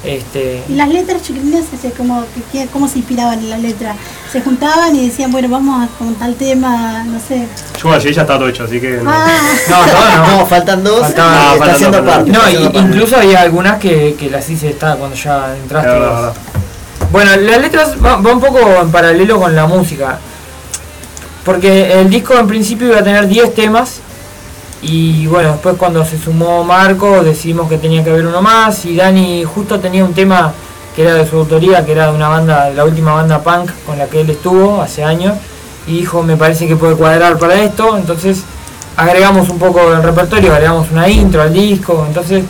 Este, Y las letras chiquilinas, este, como, ¿cómo se inspiraban en las letras? Se juntaban y decían, bueno, vamos a con tal tema, no sé. Yo allí ya está todo hecho, así que no. Ah. No, no. No, faltan dos. Está faltan haciendo dos, faltan parte. No, y- incluso había algunas que, que las hice está cuando ya entraste. Bueno, las letras va, va un poco en paralelo con la música. Porque el disco en principio iba a tener 10 temas. Y bueno, después cuando se sumó Marco decidimos que tenía que haber uno más. Y Dani justo tenía un tema que era de su autoría, que era de una banda, la última banda punk con la que él estuvo hace años. Y dijo, me parece que puede cuadrar para esto. Entonces agregamos un poco del repertorio, agregamos una intro al disco. Entonces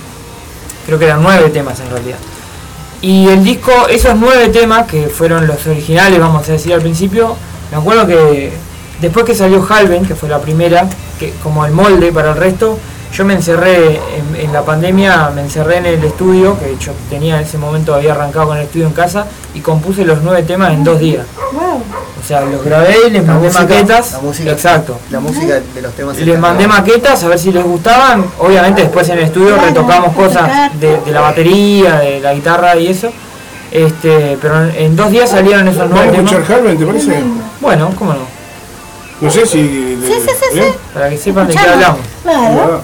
creo que eran nueve temas en realidad. Y el disco, esos nueve temas que fueron los originales, vamos a decir al principio, me acuerdo que después que salió Halven, que fue la primera, que como el molde para el resto, yo me encerré en, en la pandemia, me encerré en el estudio, que yo tenía en ese momento, había arrancado con el estudio en casa, y compuse los nueve temas en dos días. Wow. O sea, los grabé y les La mandé música, maquetas. la música, exacto. La música de los temas. Les mandé maquetas a ver si les gustaban. Obviamente después en el estudio Claro, retocamos cosas de, de la batería, de la guitarra y eso. Este, pero en, en dos días salieron esos ¿Vamos nueve temas. Halven, te parece? Bueno, cómo no. No sé si. Sí, sí, sí, sí. Para que sepan de qué hablamos. Claro.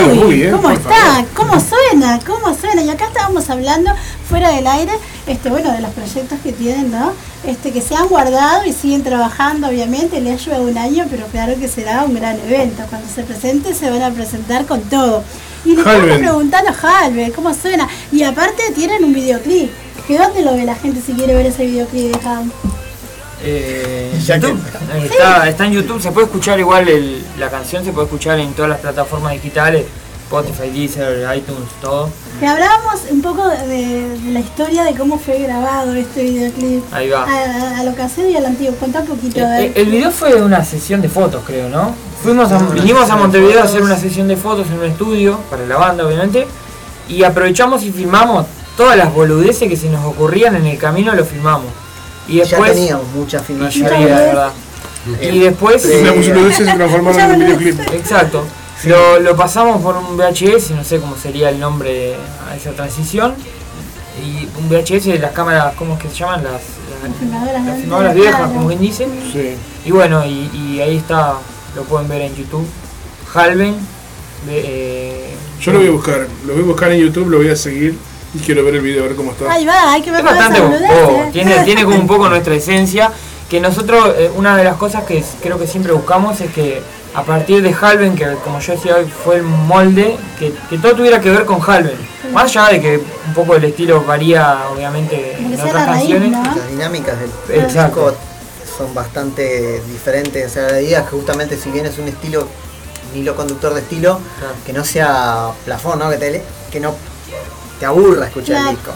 Con ¿Cómo están los Boogie. Boogie, eh? ¿Cómo está? ¿Cómo suena? ¿Cómo suena? Y acá estábamos hablando fuera del aire, este, bueno, de los proyectos que tienen, ¿no? Este, que se han guardado y siguen trabajando, obviamente, le ha llevado un año, pero claro que será un gran evento. Cuando se presente se van a presentar con todo. Y le estamos preguntando a Halve cómo suena. Y aparte tienen un videoclip. ¿Que dónde lo ve la gente si quiere ver ese videoclip de Halve? Eh, YouTube. Eh, Está, está en YouTube, se puede escuchar igual el- la canción, se puede escuchar en todas las plataformas digitales, Spotify, Deezer, iTunes, todo. Que hablábamos un poco de, de la historia de cómo fue grabado este videoclip. Ahí va. A, a- a la ocasión y al antiguo. Contá un poquito Eh, ver. El video fue una sesión de fotos, creo, ¿no? Fuimos a, vinimos a Montevideo a hacer una sesión de fotos en un estudio, para la banda obviamente, y aprovechamos y filmamos todas las boludeces que se nos ocurrían en el camino, lo filmamos. Y después... ya teníamos muchas filmaciones. De verdad. Y después... Eh, se transformaron en un videoclip. Exacto. Lo, lo pasamos por un VHS, no sé cómo sería el nombre a esa transición. Y un VHS de las cámaras, ¿cómo es que se llaman? Las, las, las filmadoras viejas, claro. como quien dice. Y bueno, y, y ahí está, lo pueden ver en YouTube. Halven. De, eh, Yo lo voy a buscar, lo voy a buscar en YouTube, lo voy a seguir y quiero ver el video, a ver cómo está. Ahí va, hay que ver Es bastante oh, ¿eh? tiene, tiene como un poco nuestra esencia que nosotros, eh, una de las cosas que creo que siempre buscamos es que a partir de Halven, que como yo decía hoy fue el molde, que, que todo tuviera que ver con Halven. Más allá de que un poco el estilo varía obviamente en otras la raíz, canciones. ¿no? Las dinámicas del Exacto. disco son bastante diferentes. O sea, la idea es que justamente si bien es un estilo, un hilo conductor de estilo, que no sea plafón, ¿no? Que, te, que no te aburra escuchar Claro. el disco.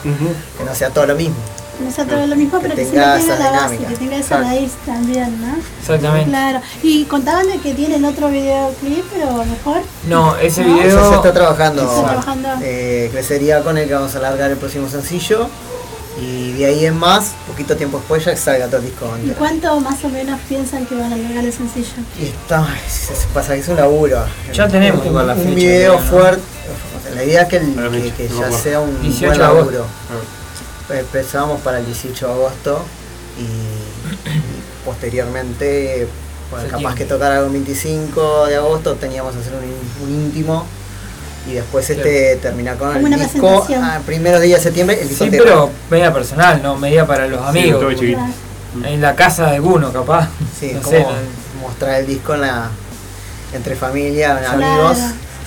Que no sea todo lo mismo. No sea todo lo mismo, Que pero que, tenga siempre tenga esa la base, dinámica. que tenga esa Exacto. raíz también, ¿no? Exactamente. Claro. Y contaban de que tienen otro videoclip, pero mejor. No, ese ¿No? video... Se está trabajando. Se está trabajando. Eh, crecería con el que vamos a largar el próximo sencillo. Y de ahí en más, poquito tiempo después ya salga todo el disco ¿Y cuánto más o menos piensan que van a lograr el sencillo? Y está, se, se pasa que es un laburo. Ya tenemos un, igual la un fecha, video creo, ¿no? fuerte. la idea es que, el- que, que ya sea un 18 buen agosto. Empezamos para el 18 de agosto y, y posteriormente, bueno, capaz que tocar algo el 25 de agosto, teníamos que hacer un, un íntimo y después este terminar con Como el disco a primeros días de septiembre, el disco Sí, pero media personal, no media para los amigos. En la casa de alguno, capaz. Sí, no como sé, mostrar el disco en la, entre familia, Claro. amigos,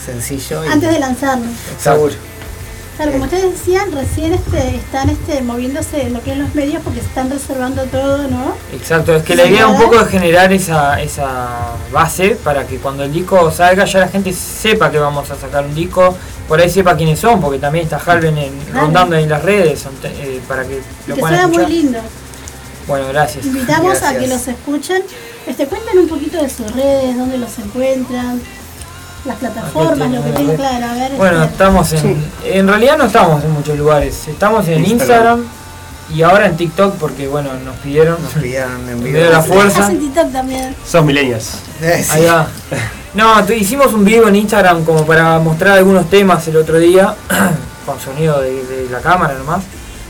sencillo y Antes de lanzarlo. seguro. Claro, como ustedes decían, recién este, están este, moviéndose en lo que es los medios porque se están reservando todo, ¿no? Exacto, es que la idea es un poco de generar esa, esa base para que cuando el disco salga ya la gente sepa que vamos a sacar un disco, por ahí sepa quiénes son, porque también está Halven en- Claro. rondando en las redes eh, para que Y lo que puedan suena muy escuchar. lindo. Bueno, gracias. Invitamos a que los escuchen. Este, cuenten un poquito de sus redes, dónde los encuentran, las plataformas, lo que red. claro. A ver, Bueno, estamos en. En realidad no estamos en muchos lugares. Estamos en Instagram. Instagram y ahora en TikTok porque, bueno, nos pidieron. Nos pidieron en En video. de la fuerza. hacen TikTok también. Sos millennials. Ahí va. No, hicimos un video en Instagram como para mostrar algunos temas el otro día, con sonido de, de la cámara nomás.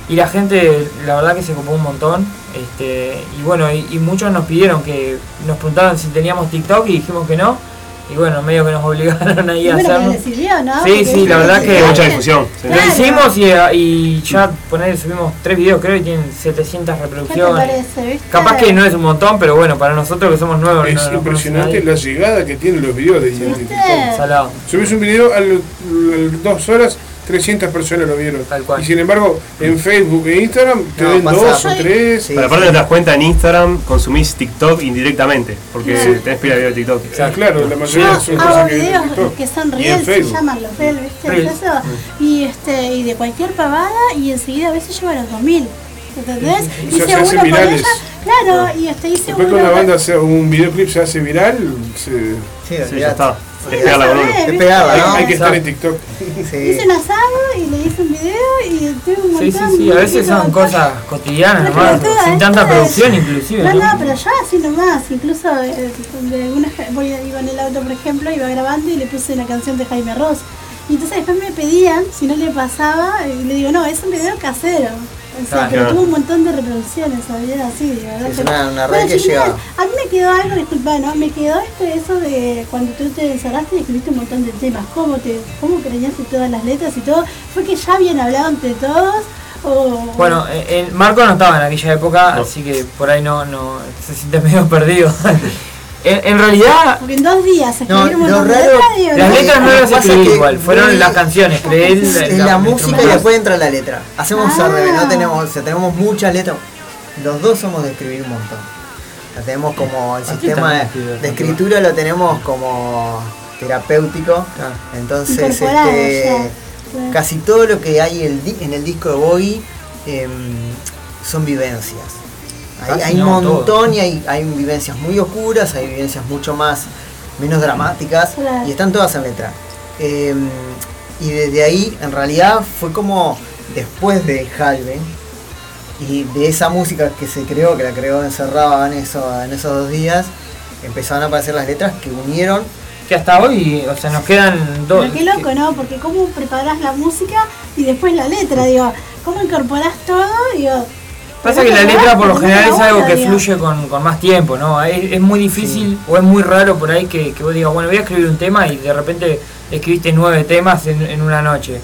Y la gente, la verdad que se copó un montón. Este, y bueno, y, y muchos nos pidieron que nos preguntaban si teníamos TikTok y dijimos que no. Y bueno, medio que nos obligaron ahí Y a hacerlo. les sirvió, ¿no? Sí, Porque sí, la verdad que Mucha difusión, sí. Lo hicimos y, y ya poner, subimos tres videos, creo, y tienen 700 ¿Qué te reproducciones. parece, viste? Capaz que no es un montón, pero bueno, para nosotros que somos nuevos. Es no- impresionante la llegada que tienen los videos de. Subís un video a las dos horas, 300 personas lo vieron. Y sin embargo, en Facebook e Instagram te No, ven pasa. dos o tres. Pero aparte no te das cuenta en Instagram, consumís TikTok indirectamente, porque Claro. tenés pila de video de TikTok. Claro, la mayoría Yo son hago cosas que TikTok. son Y reels, se llaman los reels, ¿viste? Reels. Eso, y, este, y de cualquier pavada y enseguida a veces lleva a los 2000. ¿Entendés? O sea, Hice se uno con virales. ella, claro, y este hice Después uno que una con- banda hace un videoclip se hace viral, se... Sí, Sí, ya está. Sí, Despegarla con uno. Despegarla, ¿viste? ¿no? hay que estar en TikTok. Sí. Hice un asado y le hice un video y tuve un Sí, sí, montón sí, a veces son cosas cotidianas nomás, sin tanta producción inclusive. No, ¿no? pero ya así nomás, incluso eh, de algunas, voy, iba en el auto por ejemplo, iba grabando y le puse una canción de Jaime Ross. Y entonces después me pedían si no le pasaba, y le digo, no, es un video casero. O sea, Claro. pero tuvo un montón de reproducciones, ¿sabías? Así, de verdad. Es una- red que lleva. A mí me quedó algo, disculpa, ¿no? Me quedó este, eso de cuando tú te encerraste y escribiste un montón de temas. ¿Cómo te, cómo creíaste todas las letras y todo? ¿Fue que ya habían hablado entre todos? O... Bueno, el Marco no estaba en aquella época, así que por ahí no, no se siente medio perdido. en, en realidad, Porque en dos días No, raro- las letras no las escribí igual, fueron las canciones, creé el, Es el- la música y después entra la letra. Hacemos Ah. revés, no tenemos, o sea, tenemos muchas letras. Los dos somos de escribir un montón. La tenemos como el Aquí sistema de, escritura lo tenemos como terapéutico. Ah. Entonces, este, casi todo lo que hay el en el disco de Bowie em, son vivencias. Hay, un montón todo. y hay, hay vivencias muy oscuras, hay vivencias mucho más, menos dramáticas Claro. y están todas en letra. Em, y desde ahí, en realidad, fue como después de Halve y de esa música que se creó, que la creó encerrada en, eso, en esos dos días, empezaron a aparecer las letras que unieron que hasta hoy, o sea, nos quedan dos. Pero qué loco, ¿no? Porque cómo preparás la música y después la letra, digo, cómo incorporás todo, digo. Pasa que la letra por lo general es algo que fluye con, con más tiempo, ¿no? Es, es muy difícil o es muy raro por ahí que, que vos digas, bueno, voy a escribir un tema y de repente escribiste nueve temas en, en una noche.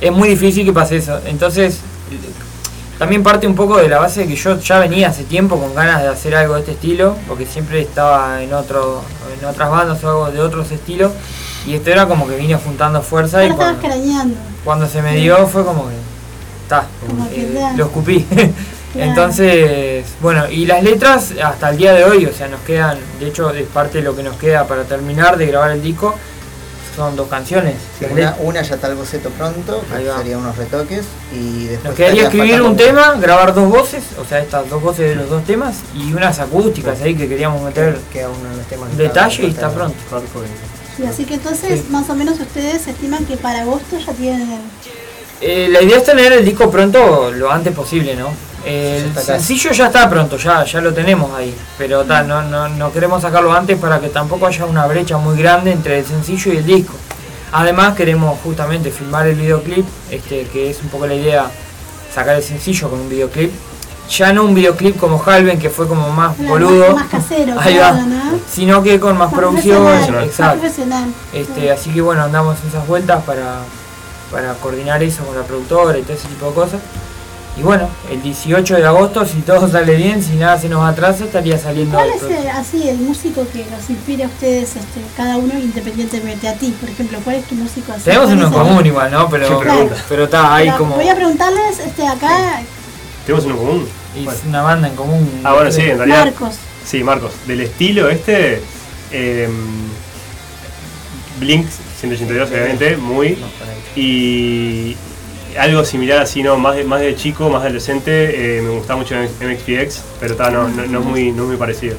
Es muy difícil que pase eso. Entonces, también parte un poco de la base de que yo ya venía hace tiempo con ganas de hacer algo de este estilo, porque siempre estaba en otro, en otras bandas o algo de otros estilos, y esto era como que vine juntando fuerza y Ahora estabas cuando, crañando. cuando se me dio fue como que está, eh, lo escupí. Entonces, bueno, y las letras hasta el día de hoy, o sea, nos quedan, de hecho es parte de lo que nos queda para terminar de grabar el disco, son dos canciones. Sí, una, ya está el boceto pronto, que serían unos retoques, y después Nos quedaría escribir un tema, grabar dos voces, o sea, estas dos voces de los dos temas, y unas acústicas ahí que queríamos meter Queda uno de los temas detalle y está pronto. Y así que entonces, más o menos ustedes estiman que para agosto ya tienen. Eh, la idea es tener el disco pronto lo antes posible, ¿no? El está acá. sencillo ya está pronto, ya, ya lo tenemos ahí, pero ta, no, no, no queremos sacarlo antes para que tampoco haya una brecha muy grande entre el sencillo y el disco. Además queremos justamente filmar el videoclip, este, que es un poco la idea, sacar el sencillo con un videoclip. Ya no un videoclip como Halven, que fue como más Claro, boludo, Más, más casero, Ahí va. claro, ¿no? sino que con más, Más producción. profesional, Más Exacto. profesional. Este, así que bueno, andamos en esas vueltas para, para coordinar eso con la productora y todo ese tipo de cosas. Y bueno, el 18 de agosto, si todo sale bien, si nada se nos atrasa, estaría saliendo ¿Cuál es el, así el músico que los inspira a ustedes, este, cada uno independientemente a ti? Por ejemplo, ¿cuál es tu músico así? Tenemos ¿Cuál uno en el- común igual, ¿no? Pero, Claro. pero está ahí Pero como... Voy a preguntarles este, acá, ¿Tenemos uno en común? y es una banda en común. Ah, bueno, sí, en realidad. Marcos. Sí, Marcos. Del estilo este, eh, Blink 182, obviamente, muy. Y algo similar así, ¿no? Más de, más de chico, más adolescente, eh, me gustaba mucho MXPX, pero está, no, no, no es muy, no es muy parecido.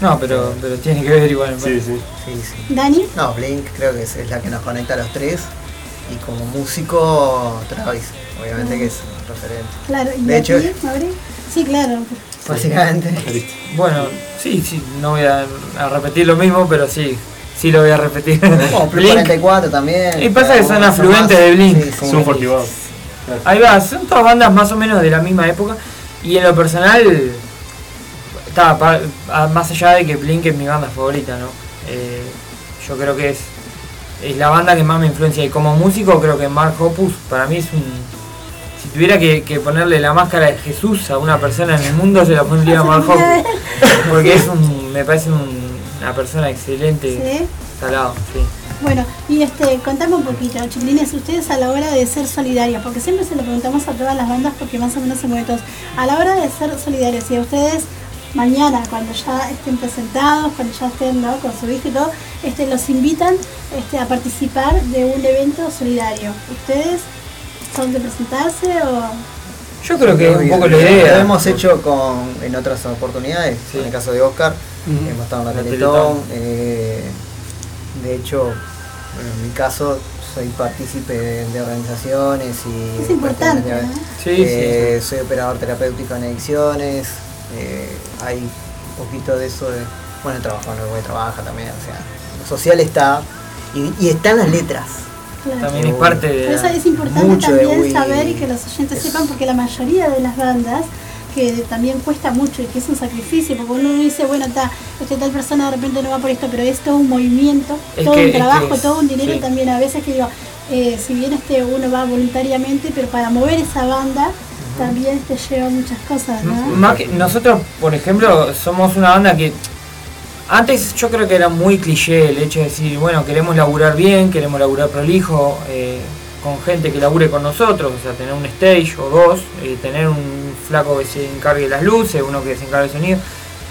No, pero, pero tiene que ver igual. Sí, sí. Sí, sí. Dani. No, Blink creo que es, es la que nos conecta a los tres. Y como músico, Travis, obviamente que es referente. Claro, ¿y De hecho, ti? Sí, claro. básicamente. Bueno, sí, sí, no voy a, a repetir lo mismo, pero sí, sí lo voy a repetir. Como Plus 44 también. Y pasa que son afluentes de Blink. Sí, sí. Son 41. Ahí va, son todas bandas más o menos de la misma época. Y en lo personal, está, pa- a- más allá de que Blink es mi banda favorita, ¿no? Eh, yo creo que es, es la banda que más me influencia. Y como músico, creo que Mark Hoppus para mí es un. Si tuviera que, que ponerle la máscara de Jesús a una persona en el mundo, se la pondría a Mark Hoppus. Porque es un, me parece un- una persona excelente, Sí. salado, sí. Bueno, y este, contame un poquito, chiquilines, ustedes a la hora de ser solidarios, porque siempre se lo preguntamos a todas las bandas porque más o menos se mueven todos, a la hora de ser solidarios, si a ustedes mañana, cuando ya estén presentados, cuando ya estén ¿no? con su hijo y todo, este, los invitan este, a participar de un evento solidario, ¿ustedes son de presentarse o...? Yo creo que es un poco la Lo idea. hemos hecho con, en otras oportunidades, en el caso de Oscar, hemos estado en la La Teletón. Teletón. eh, de hecho, en mi caso, soy partícipe de, de organizaciones y Es importante. Sí, eh, Soy operador terapéutico en adicciones, eh, hay un poquito de eso de, bueno, el trabajo, no trabaja también, o sea, lo social está, y, y están las letras. Claro. También es parte de... Por eso es importante Mucho de también saber y que los oyentes sepan, porque la mayoría de las bandas, que también cuesta mucho y que es un sacrificio, porque uno dice, bueno, está, este tal persona de repente no va por esto, pero es todo un movimiento, Es todo que- un es trabajo, que es- todo un dinero sí. también a veces que digo, eh, si bien este uno va voluntariamente, pero para mover esa banda también te lleva muchas cosas, ¿no? Más que- nosotros, por ejemplo, somos una banda que antes yo creo que era muy cliché el hecho de decir, bueno, queremos laburar bien, queremos laburar prolijo, eh, con gente que labure con nosotros, o sea, tener un stage o dos, eh, tener un flaco que se encargue las luces, uno que se encargue del sonido.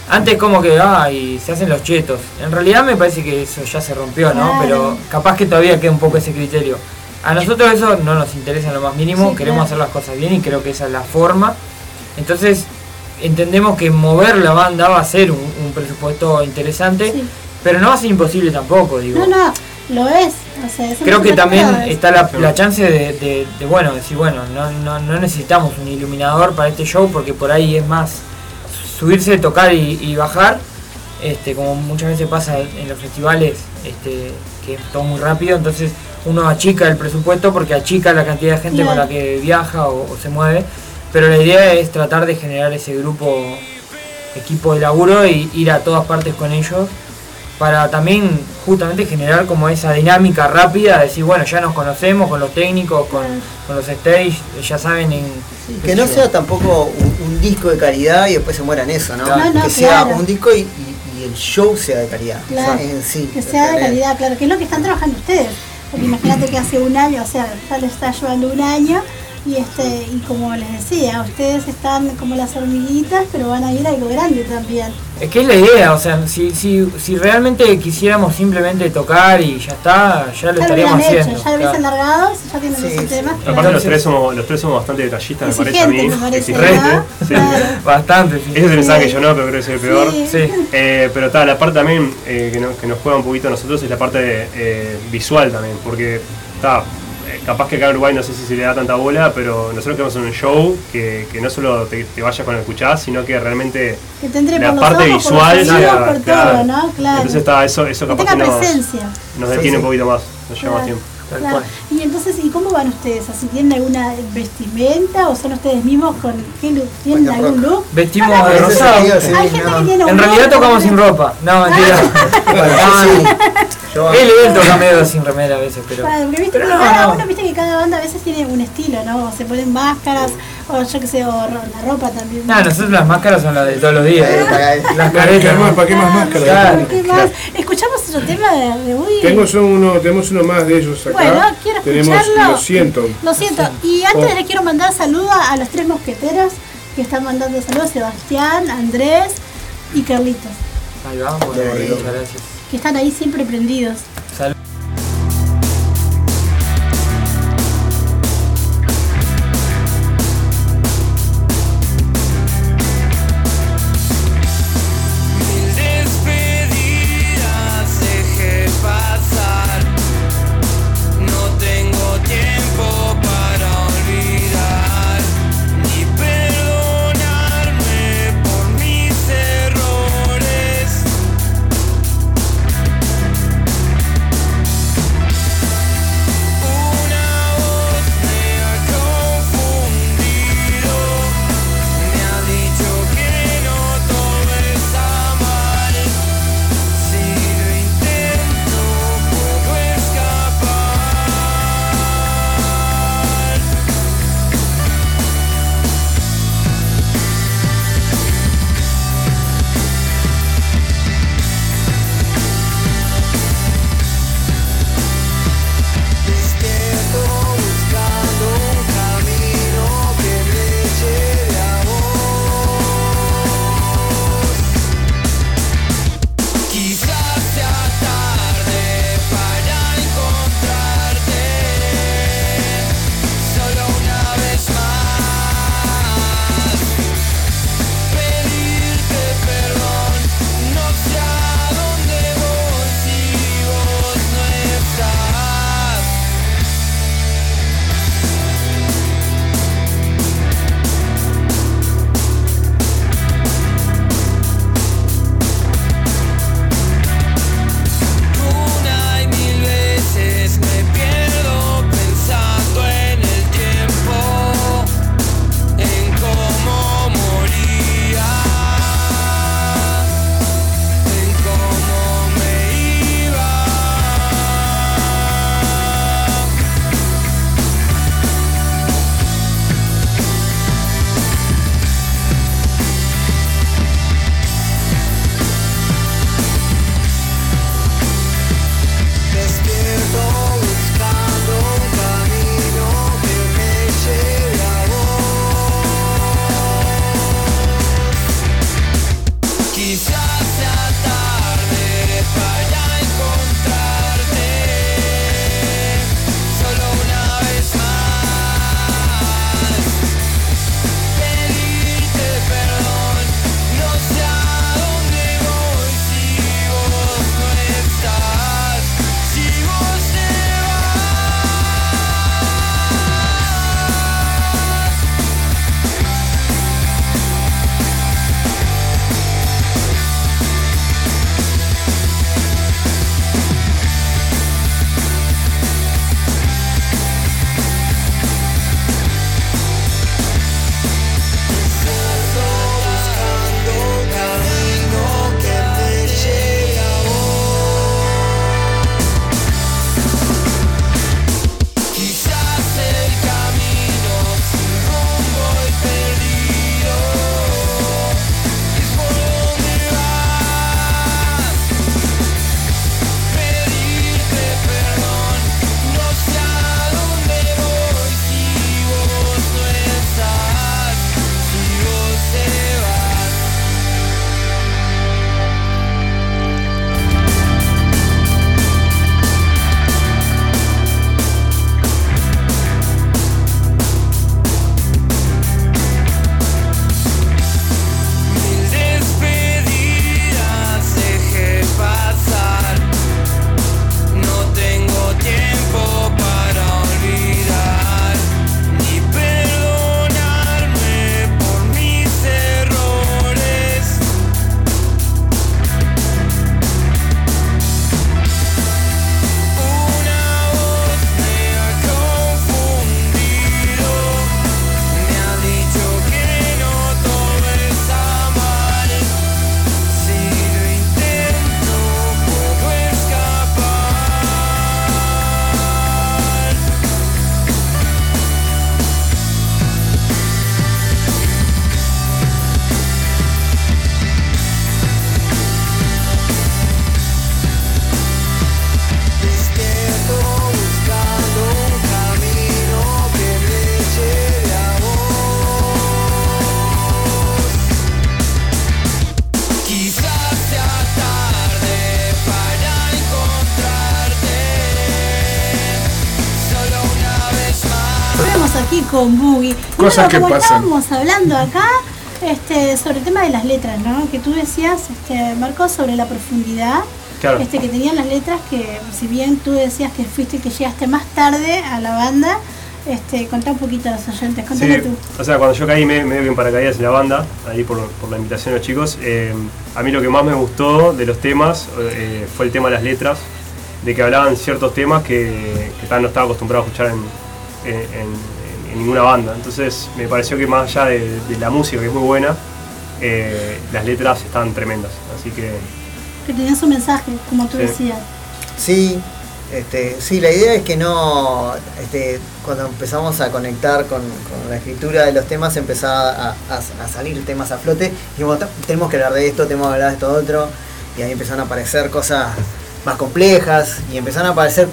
Antes como que, ay, se hacen los chetos. En realidad me parece que eso ya se rompió, ¿no? Claro. Pero capaz que todavía queda un poco ese criterio. A nosotros eso no nos interesa en lo más mínimo, Sí, queremos claro. hacer las cosas bien y creo que esa es la forma. Entonces, entendemos que mover la banda va a ser un, un presupuesto interesante, Sí. pero no va a ser imposible tampoco, digo. No, no, lo es. O sea, eso Creo que también de- está la, la chance de, de- de, bueno, decir, bueno, no, no, no necesitamos un iluminador para este show porque por ahí es más subirse, tocar y, y bajar, este, como muchas veces pasa en los festivales, este, que es todo muy rápido, entonces uno achica el presupuesto porque achica la cantidad de gente con la que viaja o, o se mueve, pero la idea es tratar de generar ese grupo, equipo de laburo y ir a todas partes con ellos para también justamente generar como esa dinámica rápida, decir, bueno, ya nos conocemos con los técnicos, con, con los stage, ya saben en... Que no sea tampoco un, un disco de calidad y después se muera en eso, ¿no? No, no, que sea claro. un disco y, y- y el show sea de calidad. Claro, O sea, en sí. que sea de calidad, claro, que es lo que están trabajando ustedes. Porque imagínate que hace un año, o sea, ya le está llevando un año y este y como les decía, ustedes están como las hormiguitas, pero van a ir a algo grande también. Es que es la idea, o sea, si, si, si realmente quisiéramos simplemente tocar y ya está, ya lo Ya lo estaríamos hecho, haciendo. ya lo hubiesen claro. largado, ya tienen los temas. Aparte los tres somos, los tres somos bastante detallistas, me parece a mí. Me parece, ¿no? sí. Claro. Bastante, sí. Ellos pensaban que yo no, pero creo que soy el peor. Sí. Eh, pero tal, la parte también eh, que, nos, que nos juega un poquito a nosotros es la parte eh, visual también, porque está, capaz que acá en Uruguay no sé si se le da tanta bola, pero nosotros queremos hacer un show que, que no solo te, te vayas con el escuchar, sino que realmente Que te entre la por parte ojos, por visual los oídos, sea- por todo, claro. ¿no? Claro. Entonces está, eso, eso Que capaz tenga que nos, nos Sí, detiene sí. un poquito más, nos lleva más Claro. Claro. Y entonces, ¿y cómo van ustedes? ¿Así tienen alguna vestimenta o son ustedes mismos con qué look? ¿Tienen algún look? Vestimos Ah, de rosado. Hay gente que tiene un En realidad tocamos sin ropa. No, mentira. Yo- Él, él toca medio sin remera a veces, pero. Claro, porque viste pero que no, cada no. uno, viste que cada banda a veces tiene un estilo, ¿no? Se ponen máscaras, o yo qué sé, o la ropa también. No, nosotros las máscaras son las de todos los días. Las caretas. más? ¿Para qué más máscaras? Claro. ¿Qué más? Escuchamos otro tema de, de Woody. Tengo uno, tenemos uno más de ellos acá. Bueno, quiero tenemos, escucharlo. lo siento. Lo siento. Y antes Oh. les quiero mandar saludos a los tres mosqueteros que están mandando saludos, Sebastián, Andrés y Carlitos, Ahí vamos, muchas gracias. que están ahí siempre prendidos. Con Boogie. Y Cosas que como pasan. estábamos hablando acá este, sobre el tema de las letras, ¿no? Que tú decías, este, Marco, sobre la profundidad Claro. este, que tenían las letras, que si bien tú decías que fuiste que llegaste más tarde a la banda, este, contá un poquito a los oyentes, contale Sí, tú. o sea, cuando yo caí me- medio que en paracaídas en la banda, ahí por, por la invitación de los chicos, eh, a mí lo que más me gustó de los temas eh, fue el tema de las letras, de que hablaban ciertos temas que, que no estaba acostumbrado a escuchar en, en- en- en ninguna banda. Entonces me pareció que más allá de, de la música, que es muy buena, eh, las letras están tremendas. Así que Que tenían su mensaje, como tú Sí. decías. Sí, este, sí, la idea es que no, este, cuando empezamos a conectar con, con la escritura de los temas, empezaba a, a- a salir temas a flote. Dijimos, "Ta- tenemos que hablar de esto, tenemos que hablar de esto otro. Y ahí empezaron a aparecer cosas más complejas y empezaron a aparecer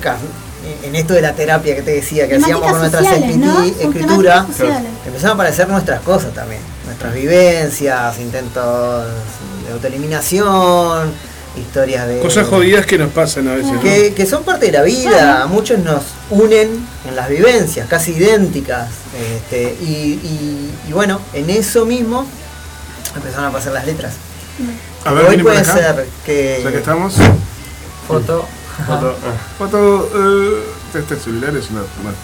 en esto de la terapia que te decía, que hacíamos con nuestras sociales, ¿no? escriti- Son escritura. temáticas sociales. Empezaron a aparecer nuestras cosas también, nuestras vivencias, intentos de autoeliminación, historias de... Cosas jodidas que nos pasan a veces. ¿no? Que, que son parte de la vida, a muchos nos unen en las vivencias, casi idénticas. este, y, y- y bueno, en eso mismo empezaron a pasar las letras. A ver, Hoy puede acá. ser que... Ya que estamos. Foto. Foto, Foto. eh, este celular es una. bueno.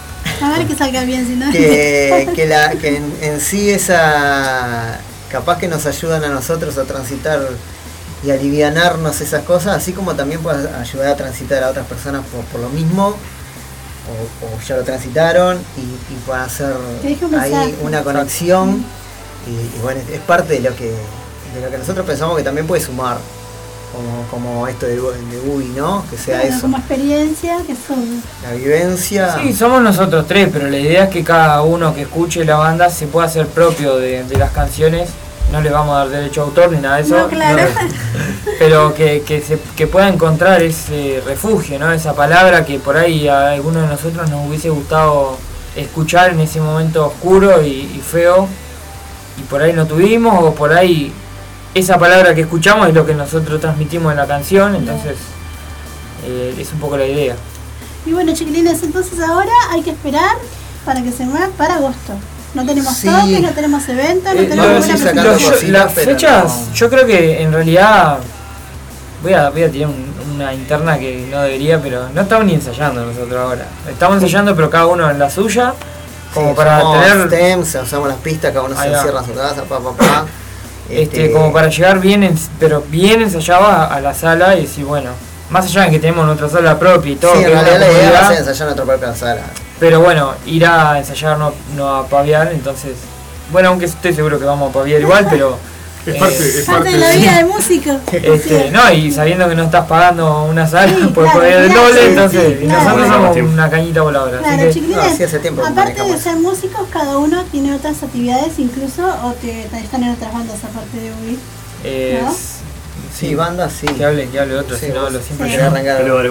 A ver que salga bien, si no. que, que, la, que en, en sí esa capaz que nos ayudan a nosotros a transitar y alivianarnos esas cosas, así como también puede ayudar a transitar a otras personas por, por lo mismo, o, o ya lo transitaron y, y pueden hacer ahí una conexión y, y bueno, es parte de lo que de lo que nosotros pensamos que también puede sumar, como, como esto de, de Bui, ¿no? Que sea Bueno, eso, como experiencia, que son. la vivencia. Sí, somos nosotros tres, pero la idea es que cada uno que escuche la banda se pueda hacer propio de, de las canciones. No le vamos a dar derecho a autor ni nada de eso. No, claro. pero que, que, se, que pueda encontrar ese refugio, ¿no? Esa palabra que por ahí a alguno de nosotros nos hubiese gustado escuchar en ese momento oscuro y, y feo. Y por ahí no tuvimos, o por ahí esa palabra que escuchamos es lo que nosotros transmitimos en la canción. Entonces, eh, es un poco la idea. Y bueno, chiquilines, entonces ahora hay que esperar para que se muevan para agosto. No tenemos Sí. toques, no tenemos eventos, no Eh, tenemos no, ninguna sí, presentación. sacando yo- cositas, las pero fechas, no. yo creo que en realidad voy a, voy a tirar un- una interna que no debería, pero no estamos ni ensayando nosotros ahora. Estamos ensayando, pero cada uno en la suya, como Sí, para usamos tener, stems, usamos las pistas, cada uno se Ahí encierra en su casa, pa, pa, pa. Este, como para llegar bien, pero bien ensayado a, la sala y decir, bueno, más allá de que tenemos nuestra sala propia y todo, Sí, que en realidad la idea va a comodidad, ser ensayar en otra propia sala. pero bueno, ir a ensayar no, no a paviar, entonces, bueno, aunque estoy seguro que vamos a paviar igual, pero... Es eh, parte, es Parte parte de la vida de músico. Este, no, y sabiendo que no estás pagando una sala, Sí, claro, poder el claro, doble, sí, entonces, sí, claro. nosotros somos una cañita voladora. Claro, así que, chiquilines, no, sí, hace tiempo que aparte de ser músicos, cada uno tiene otras actividades incluso o que están en otras bandas aparte de Ubi. eh, ¿No? Sí, banda, sí. que hable, que hable otro, Sí, si no vos. lo siempre yo. arrancar. No,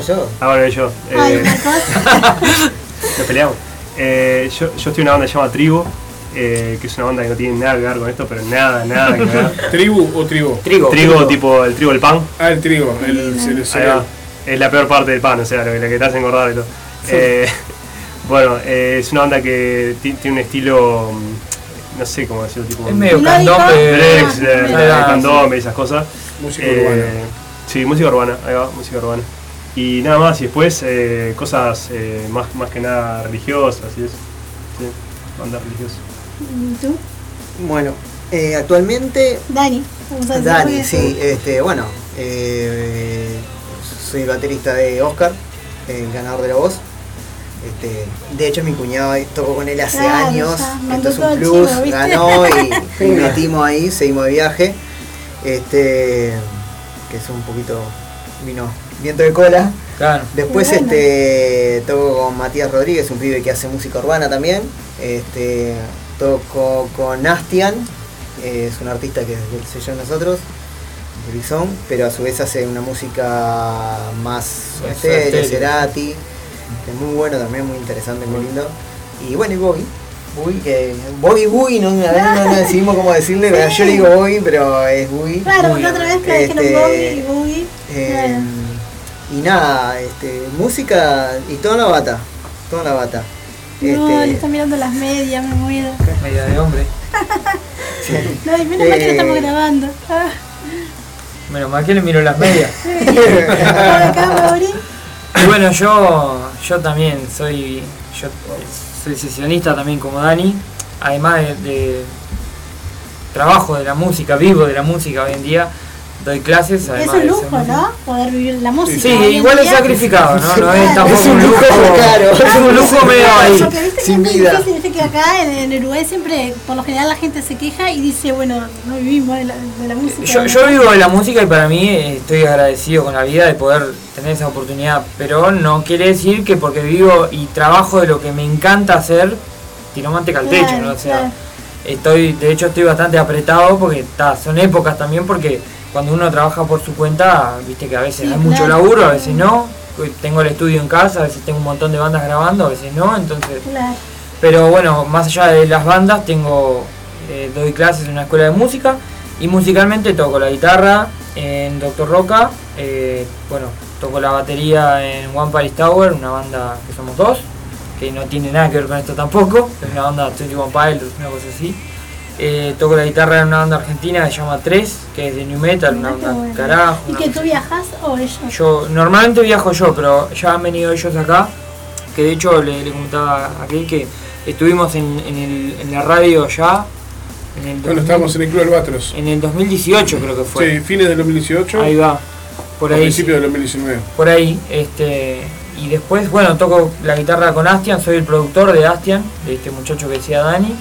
yo. Ah, y yo. Ay, Eh, Marcos. nos peleamos. Eh, yo, yo estoy en una banda que se llama Trigo, eh, que es una banda que no tiene nada que ver con esto, pero nada, nada que ver. ¿Tribu o trigo? Trigo. Trigo, tipo el trigo del pan. Ah, el trigo, el, el, el. Es la peor parte del pan, o sea, lo que, lo que te hace engordar y todo. Eh, bueno, eh, es una banda que ti- tiene un estilo, mm, no sé cómo decirlo, tipo... Es medio candombe. Candombe, esas cosas. Música Eh, urbana. Sí, música urbana, ahí va, música urbana. Y nada más, y después eh, cosas eh, más, más que nada religiosas, así es. Sí, bandas religiosas. ¿Y tú? Bueno, eh, actualmente Dani. Vamos a Dani, sí, este, bueno, eh, soy baterista de Oscar, el ganador de la voz. Este, de hecho, mi cuñado tocó con él hace Claro, años. ya, Esto mandó es todo un plus, ganó y, metimos ahí, seguimos de viaje. Este, que es un poquito vino viento de cola. Claro. Después bueno. este toco con Matías Rodríguez, un pibe que hace música urbana también. Este toco con Astian, eh, es un artista que es del sello de nosotros, de Bison, pero a su vez hace una música más estéreo. Cerati, que es muy bueno también, muy interesante, muy lindo. Y bueno, y Bobby. Boogie, que Bobby Boogie, no, no, no decidimos cómo decirle, pero yo le digo Bobby, pero es Boogie. Claro, porque otra vez que dijeron Este, Bobby y Boogie. Eh, Claro. y nada, este, música y toda la bata, toda la bata. No, Este, le están mirando las medias, me muero. Media de hombre. No, y menos mal que Eh. estamos grabando. Ah, Menos mal que le miro las medias. Y bueno, yo, yo también soy, yo soy sesionista también como Dani, además de, de trabajo de la música, vivo de la música hoy en día, doy clases. Es Además un de ser lujo. ¿no? Poder vivir la música. Sí, igual es sacrificado, ¿no? No es tampoco Es un lujo, claro. Es un lujo medio ahí. Porque viste que Sin es muy vida. difícil, viste que acá en, en Uruguay siempre, por lo general la gente se queja y dice, bueno, no vivimos de la, de la música. Yo, yo vivo de la música y para mí eh, estoy agradecido con la vida de poder tener esa oportunidad, pero no quiere decir que porque vivo y trabajo de lo que me encanta hacer, tiro manteca al Claro, techo, ¿no? O sea, claro. estoy, de hecho estoy bastante apretado porque ta, son épocas también porque cuando uno trabaja por su cuenta, viste que a veces Sí, hay mucho laburo, a veces no, tengo el estudio en casa, a veces tengo un montón de bandas grabando, a veces no, entonces Claro. pero bueno, más allá de las bandas, tengo eh, doy clases en una escuela de música y musicalmente toco la guitarra en Doctor Roca, eh, bueno, toco la batería en One Paris Tower, una banda que somos dos, que no tiene nada que ver con esto tampoco, es una banda 21 Pilots, una cosa así. Eh, toco la guitarra en una banda argentina que se llama 3, que es de New Metal, una Ah, banda bueno. carajo. ¿Y que tú viajas o ellos? yo normalmente viajo yo, pero ya han venido ellos acá, que de hecho le, le comentaba a aquel que estuvimos en, en el- en la radio ya en el, Bueno, 2000 estábamos en el Club Albatros. en el 2018 creo que fue. Sí, fines del 2018. Ahí va, por ahí. principios del 2019. Por ahí, este y después, bueno, toco la guitarra con Astian, soy el productor de Astian, de este muchacho que decía Dani.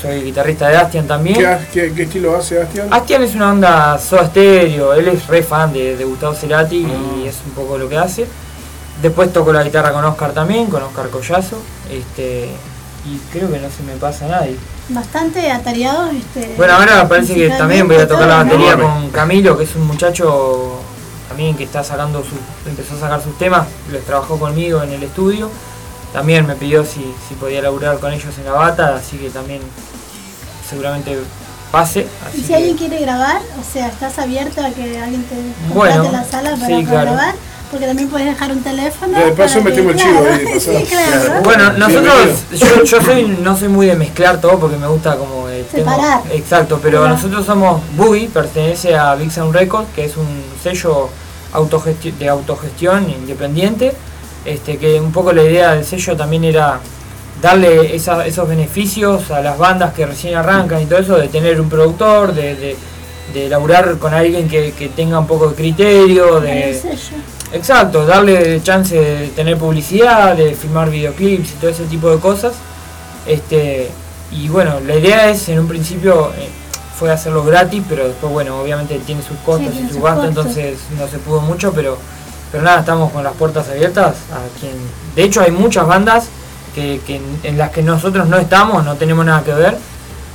Soy guitarrista de Astian también. ¿Qué, qué, qué estilo hace Astian? Astian es una onda Soda Stereo, él es re fan de, de Gustavo Cerati Ah. y es un poco lo que hace. Después toco la guitarra con Oscar también, con Oscar Collazo, este y creo que no se me pasa a nadie. Bastante atareados. Este, Bueno, ahora parece que también voy a tocar la batería con Camilo, que es un muchacho también que está sacando su, empezó a sacar sus temas, los trabajó conmigo en el estudio. También me pidió si, si podía laburar con ellos en la bata, así que también seguramente pase. Y así si que- alguien quiere grabar, o sea, estás abierto a que alguien te Bueno, contrate la sala para, sí, para claro. grabar, porque también puedes dejar un teléfono. De paso metemos el chivo ahí, de pasada. sí, claro. Bueno, nosotros, yo, yo soy, no soy muy de mezclar todo porque me gusta como el Separar. exacto, pero nosotros somos Boogie, pertenece a Big Sound Records, que es un sello autogesti- de autogestión independiente, este que un poco la idea del sello también era darle esa- esos beneficios a las bandas que recién arrancan y todo eso, de tener un productor, de, de, de laburar con alguien que, que tenga un poco de criterio, de, El sello. Exacto, darle chance de tener publicidad, de filmar videoclips y todo ese tipo de cosas. Este, y bueno, la idea es en un principio eh, fue hacerlo gratis, pero después bueno, obviamente tiene sus costos y sus gastos, entonces no se pudo mucho, pero pero nada, estamos con las puertas abiertas a quien de hecho hay muchas bandas que, que en, en las que nosotros no estamos, no tenemos nada que ver,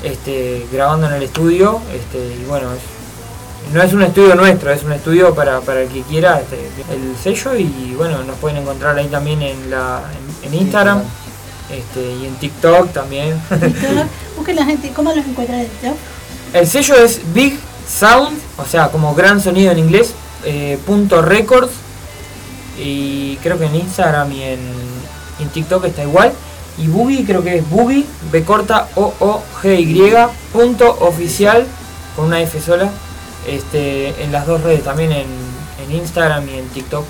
este, grabando en el estudio, este, y bueno, es, no es un estudio nuestro, es un estudio para, para el que quiera este, el sello y bueno, nos pueden encontrar ahí también en, la, en, en Instagram este, y en TikTok también. TikTok. Busquen la gente, ¿cómo los encuentran en TikTok? el sello es Big Sound, o sea, como gran sonido en inglés, eh, punto records y creo que en Instagram y en, en TikTok está igual. Y Boogie creo que es Boogie, B corta O O G Y punto oficial con una F sola. Este, en las dos redes, también en, en Instagram y en TikTok.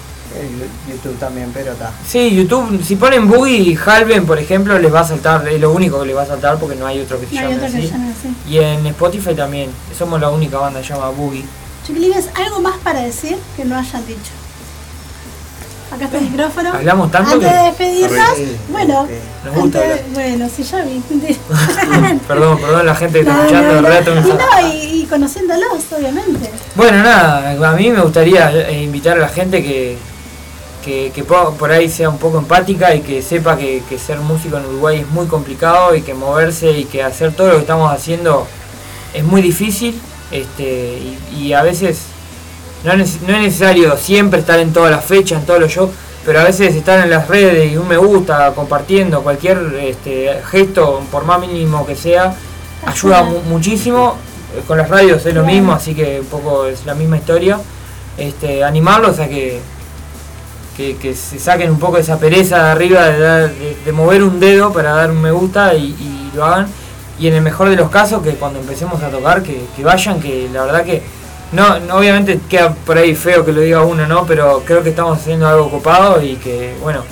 YouTube también, pero está. Sí, YouTube, si ponen Boogie y Halven, por ejemplo, les va a saltar, es lo único que les va a saltar porque no hay otro que se No llame así. se llame así. Y en Spotify también, somos la única banda que se llama Boogie. Chiquilines, ¿algo más para decir que no hayan dicho? Acá está el micrófono. Hablamos tanto Antes que- de despedirnos, Sí, bueno, Nos gusta antes- bueno, sí, ya vi. Perdón, perdón la gente que está No, escuchando, no, de no. verdad Y no, y, y conociéndolos, obviamente. Bueno, nada, a mí me gustaría eh, invitar a la gente que, que, que po- por ahí sea un poco empática y que sepa que, que ser músico en Uruguay es muy complicado y que moverse y que hacer todo lo que estamos haciendo es muy difícil este, y, y a veces no es, no es necesario siempre estar en todas las fechas, en todos los shows, pero a veces estar en las redes y un me gusta, compartiendo cualquier este, gesto, por más mínimo que sea, ayuda mu- muchísimo. Con las radios es lo mismo, así que un poco es la misma historia. Este, animarlos a que, que, que se saquen un poco esa pereza de arriba de, dar- de- de mover un dedo para dar un me gusta y, y lo hagan. Y en el mejor de los casos, que cuando empecemos a tocar, que, que vayan, que la verdad que no, no, obviamente queda por ahí feo que lo diga uno, ¿no? Pero creo que estamos haciendo algo copado y que, bueno,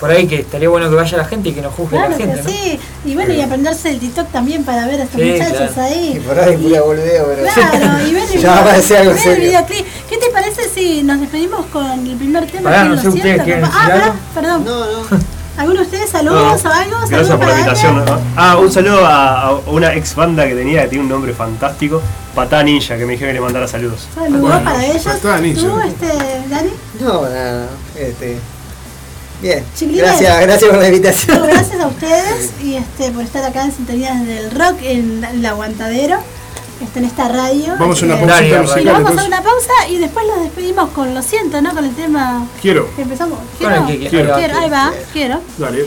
por ahí que estaría bueno que vaya la gente y que nos juzgue Claro la gente, que ¿no? sí. Y bueno, y aprenderse el TikTok también para ver a estos Sí, muchachos claro. ahí. Y por ahí pura boludeo, pero. Claro, y ver el, ya va a algo ver el videoclip. ¿Qué te parece si nos despedimos con el primer tema? Pará, que no lo sé ustedes siento, Ah, pará, perdón. No, no. ¿Alguno de ustedes saludos No, o algo? Gracias ¿Saludos por la invitación. ¿no? Ah, un saludo a, a una ex banda que tenía que tiene un nombre fantástico, Patá Ninja, que me dijeron que le mandara saludos. Saludos Bueno, para ellos. Ninja. ¿Tú, este, Dani? No, nada, este. Bien. Chiquilines. Gracias, gracias por la invitación. No, gracias a ustedes y este por estar acá en Sintonías del Rock en el Aguantadero. Está en esta radio. Vamos a una Y a pausa y después los despedimos con Lo siento, ¿no? Con el tema Quiero. que empezamos. Quiero, Quiero. quiero, ahí va, quiero. Dale.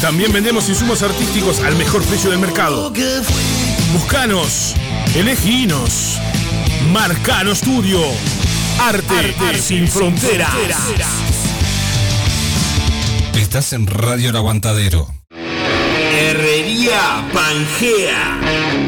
También vendemos insumos artísticos al mejor precio del mercado. Buscanos, eleginos. Marcano Studio. Arte, sin fronteras. Estás en Radio El Aguantadero. Herrería Pangea.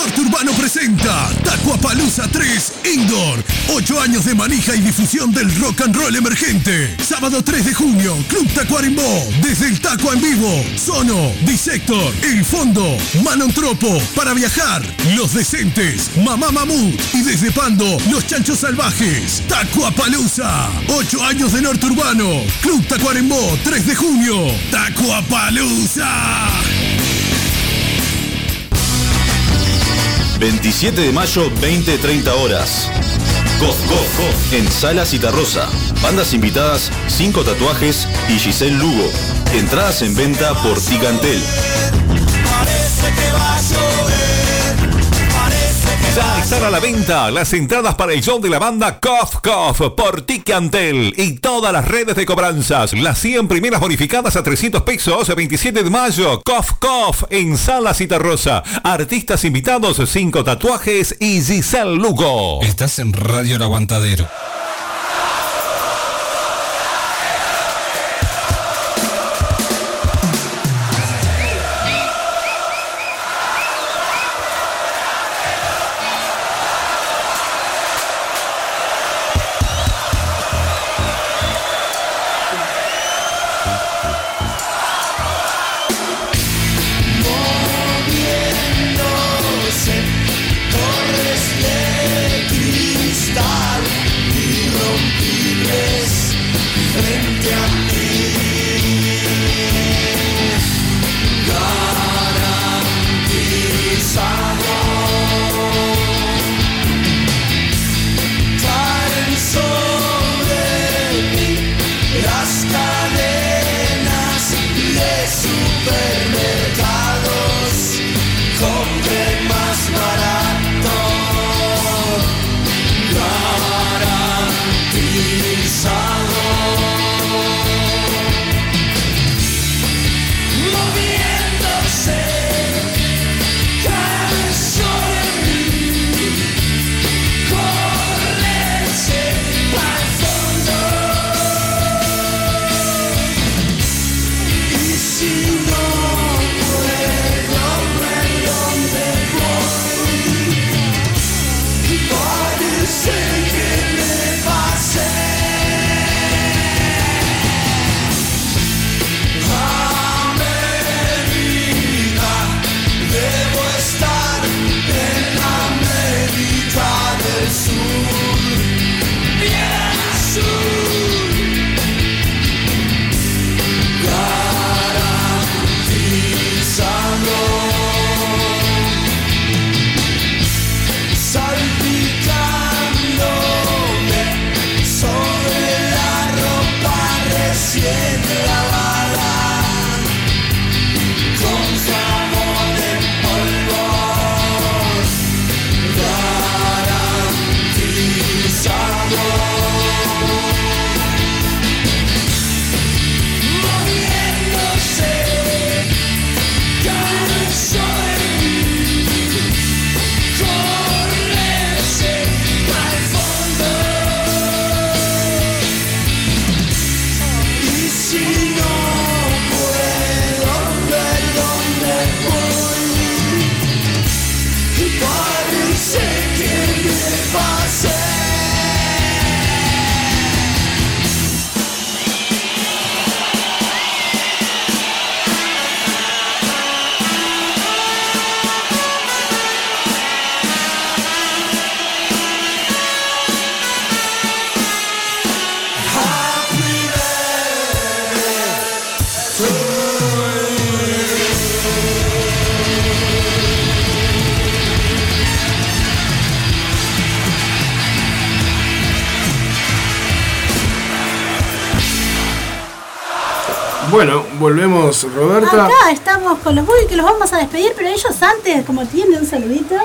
Norte Urbano presenta Tacuapalooza 3 Indoor. 8 años de manija y difusión del rock and roll emergente. Sábado 3 de junio, Club Tacuarembó. Desde el Taco en vivo. Sono, Disector, El Fondo, Manontropo. Para viajar, Los Decentes, Mamá Mamut. Y desde Pando, Los Chanchos Salvajes. Tacuapalooza. 8 años de Norte Urbano. Club Tacuarembó, 3 de junio. Tacuapalooza. 27 de mayo, 20-30 horas. Goz Goz en Sala Citarrosa. Bandas invitadas, 5 tatuajes y Giselle Lugo. Entradas en venta por Ticantel. Ya están a la venta las entradas para el show de la banda Cough Cough por Ticantel y todas las redes de cobranzas. Las 100 primeras bonificadas a 300 pesos, 27 de mayo. Cough Cough en Sala Citarrosa. Artistas invitados, 5 tatuajes y Giselle Lugo. Estás en Radio El Aguantadero. Volvemos, Roberta. Acá estamos con los Boogie que los vamos a despedir, pero ellos antes, como tienen un saludito.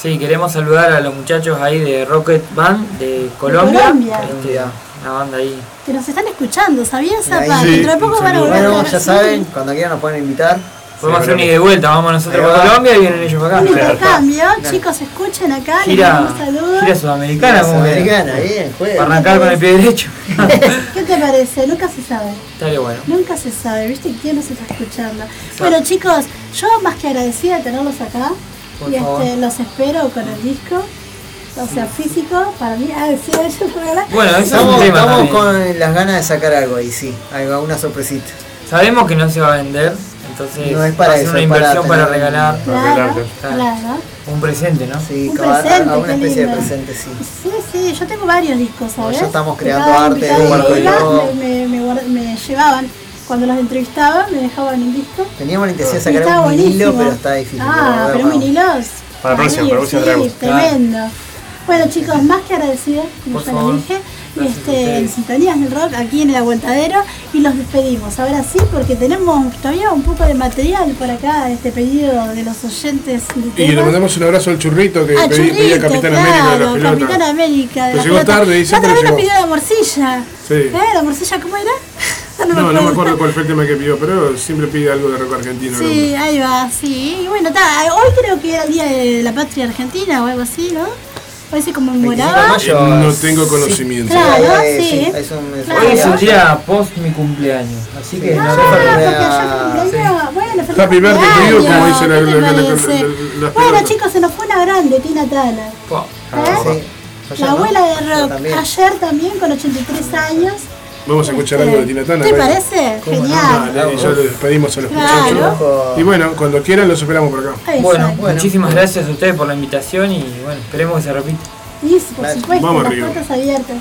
Sí, queremos saludar a los muchachos ahí de Rocket Band de Colombia. Colombia. Este, una banda ahí. Que nos están escuchando, ¿sabían, Ahí. Zapa? Dentro de poco van a volver a Bueno, ya saben, cuando quieran nos pueden invitar. Podemos hacer un ida y vuelta, vamos nosotros va. Colombia y vienen ellos para Un acá. intercambio, chicos, escuchen acá, les mandamos saludos. gira sudamericana, como Sudamericana, bien, juega. Para arrancar con el pie derecho. ¿Qué te parece? Nunca se sabe. Estaría bueno. Nunca se sabe, ¿viste? ¿Quién nos está escuchando? Bueno, chicos, yo más que agradecida de tenerlos acá. Por y este, los espero con el disco. O sea, físico, para mí. Ah, sí, yo por ahora. Bueno, eso es un Estamos, tema estamos con las ganas de sacar algo ahí, sí. Algo, una sorpresita. Sabemos que no se va a vender, entonces No es para eso, una es para inversión para, tener- regalar. Claro, Claro. claro. Un presente, ¿no? Sí, Un como a- a- presente, a una especie de presente, sí. Sí, sí, yo tengo varios discos, ¿sabes? ya estamos creando cada arte. Me, me, me me llevaban, cuando los entrevistaba, me dejaban un disco. Teníamos la intención de sacar estaba un vinilo, buenísimo. pero está difícil. Ah, pero un vinilo Para la próxima, para la próxima tremendo. Bueno chicos, más que agradecida, como ya les dije, este, en Sintonías del Rock, aquí en el Aguantadero, y los despedimos. Ahora sí, porque tenemos todavía un poco de material por acá, este pedido de los oyentes de Y le mandamos un abrazo al churrito que Ah, pedí- pedía Churrito, Capitán claro, América de la pelota. Capitán América de la llegó pelota. tarde, llegó. pidió la morcilla. Sí. ¿Eh? ¿La morcilla cómo era? No, no me acuerdo cuál fue el tema que pidió, pero siempre pide algo de rock argentino. Sí, ahí va, sí. Y bueno, ta, hoy creo que era el día de la patria argentina o algo así, ¿no? Hoy se conmemoraba. hombre. Eh, No tengo conocimiento. Claro, Eh, sí. es un- es un-. Hoy es el día post mi cumpleaños, así que Ah, no cumpleaños. Bueno, feliz Happy birthday to como dice la- ¿Qué te la- la- la- parece? Bueno, chicos, se nos fue una grande, Tina. Ah, ¿Eh? sí. La abuela de rock. también. Ayer también, con 83 años. Vamos a escuchar algo de Tina Turner. ¿Te ¿vale? parece? Genial. Dale, y ya le despedimos a los Claro. muchachos. Y bueno, cuando quieran los esperamos por acá. Bueno, muchísimas gracias a ustedes por la invitación y bueno, esperemos que se repita. Y por supuesto, Vamos las arriba. puertas abiertas.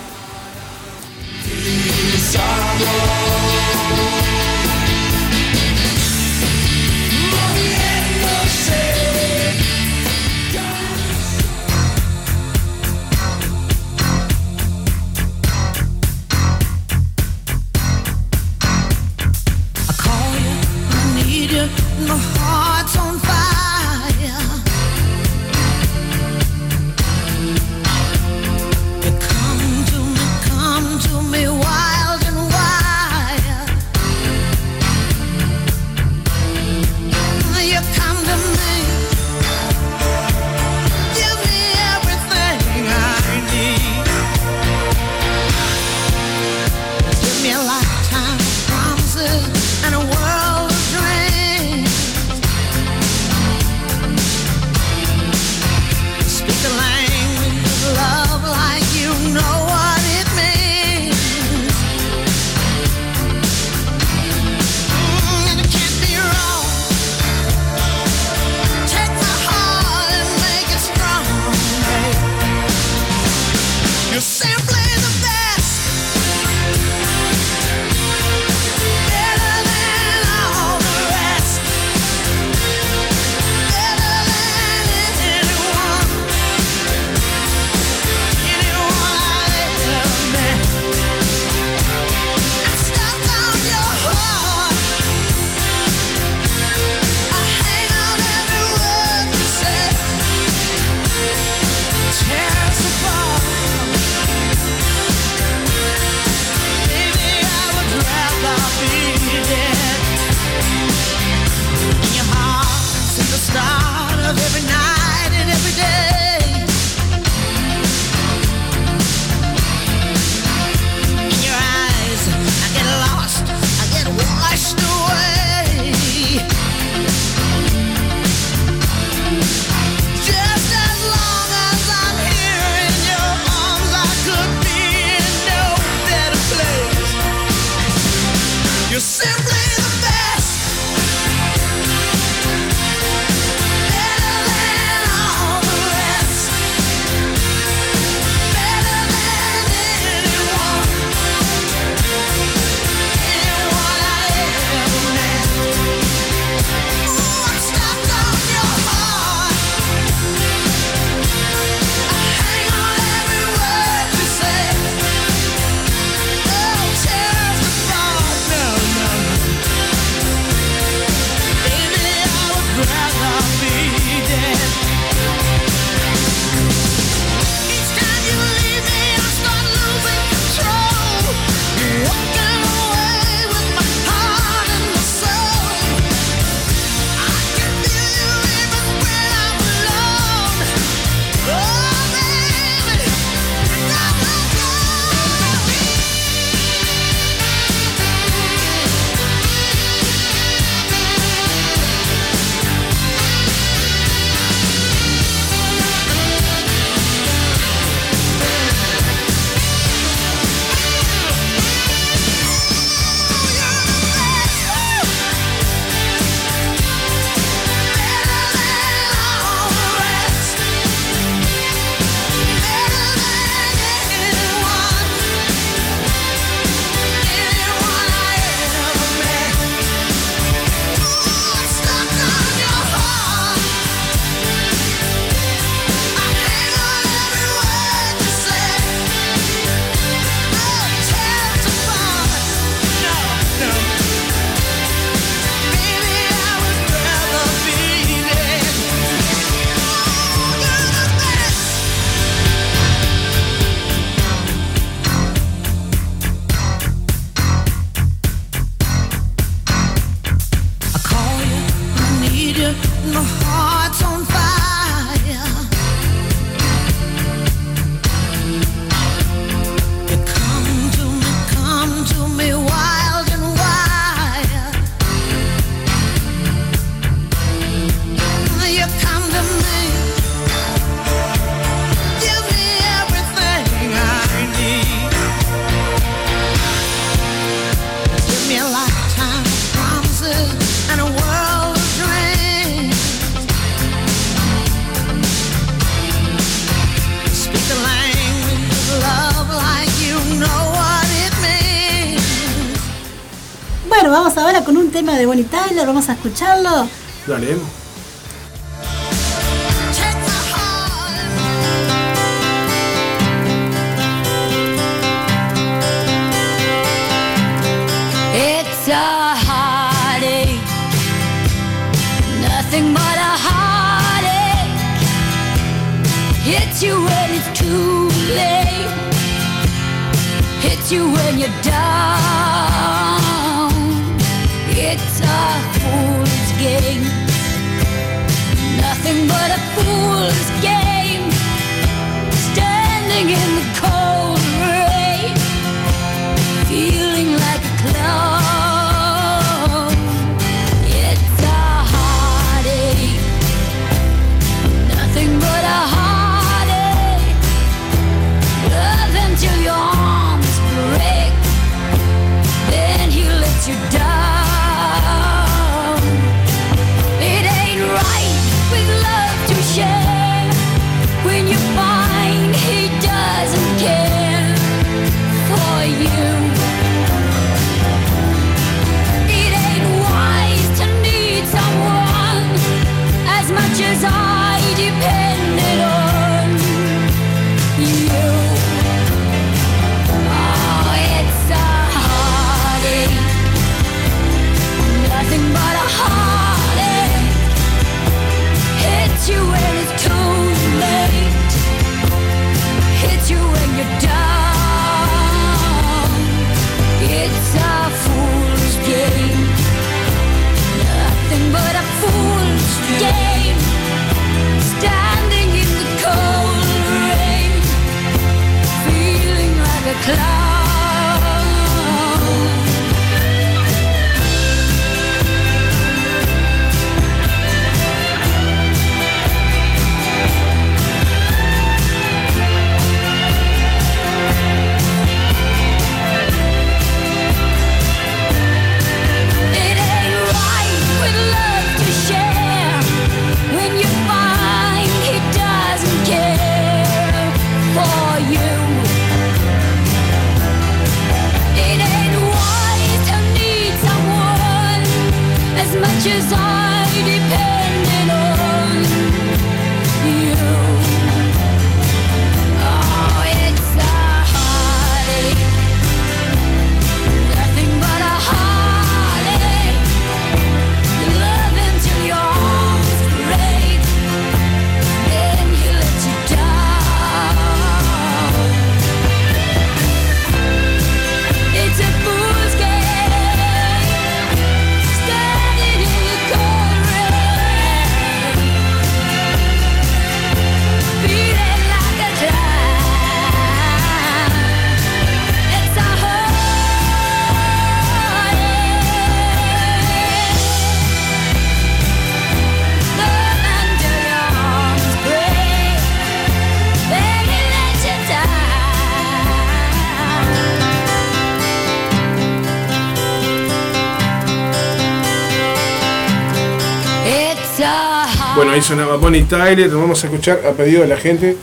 Tyler, vamos a escucharlo. Sonaba Bonnie Tyler. Nos vamos a escuchar a pedido de la gente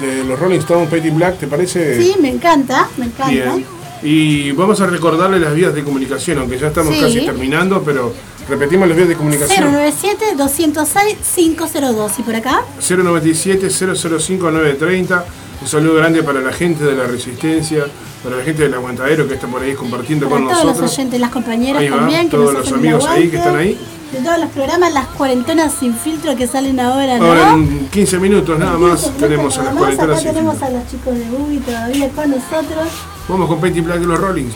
de los Rolling Stones, Petty Black. ¿Te parece? Sí, me encanta, me encanta. Bien. Y vamos a recordarle las vías de comunicación, aunque ya estamos Sí. casi terminando, pero repetimos las vías de comunicación. 097-206-502. ¿Y por acá? 097-005-930. Un saludo grande para la gente de la Resistencia, para la gente del Aguantadero que está por ahí compartiendo Para con todos nosotros. los oyentes, las compañeras Ahí va, también. que todos los amigos ahí que están ahí. De todos los programas, las cuarentenas sin filtro que salen ahora, ¿no? Ahora en 15 minutos nada más 15 tenemos a las cuarentenas. Acá sin tenemos filtro. a los chicos de Ubi todavía con nosotros. Vamos con Petty Black y los Rollings.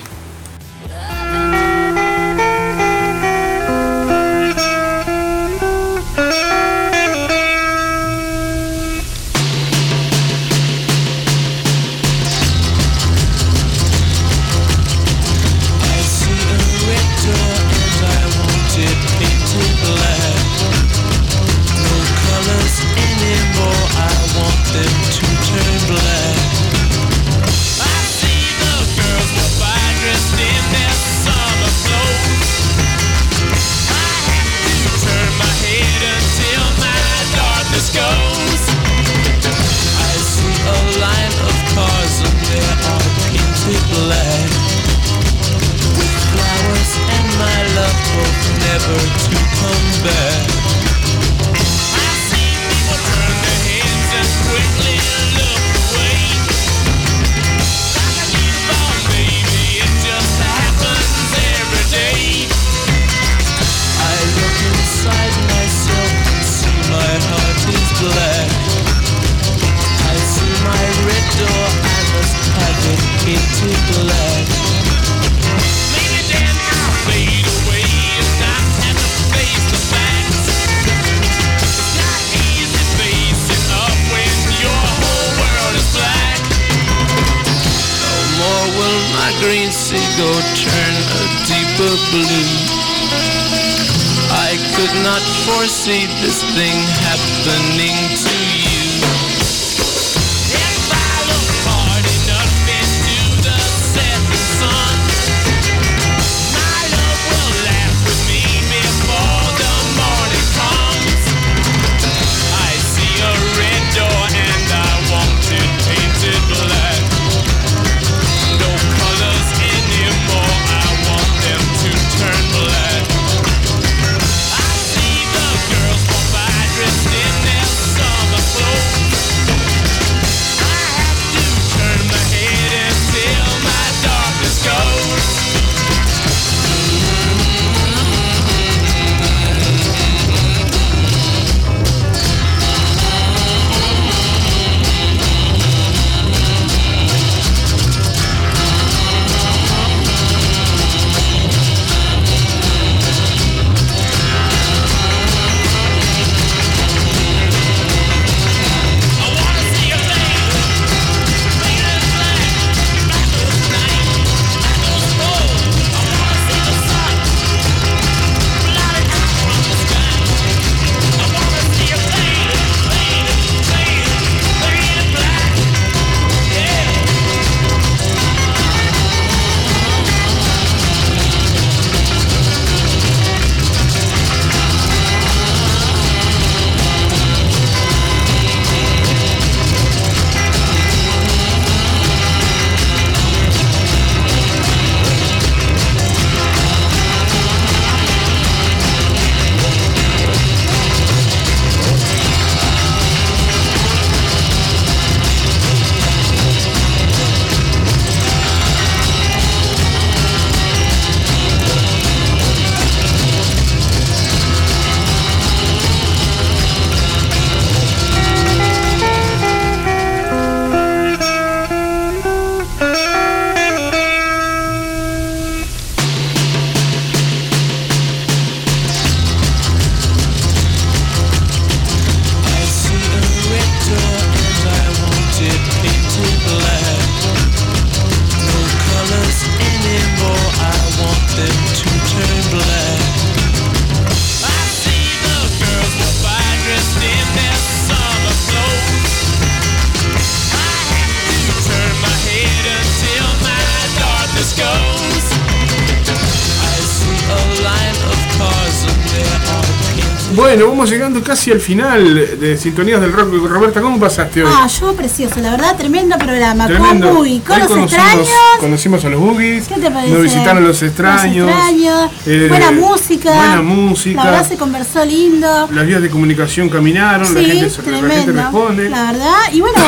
Bueno, vamos llegando casi al final de Sintonías del Rock. Roberta, ¿cómo pasaste hoy? Ah, yo precioso, la verdad, tremendo programa. Tremendo. Con Buggy, con Hoy los conocimos, extraños. conocimos a los Boogies, ¿Qué te parece? nos visitaron los extraños, Los extraños, eh, buena música. buena música. La verdad se conversó lindo. las vías de comunicación caminaron, la, gente, se- la gente tremendo. responde. La verdad. Y bueno,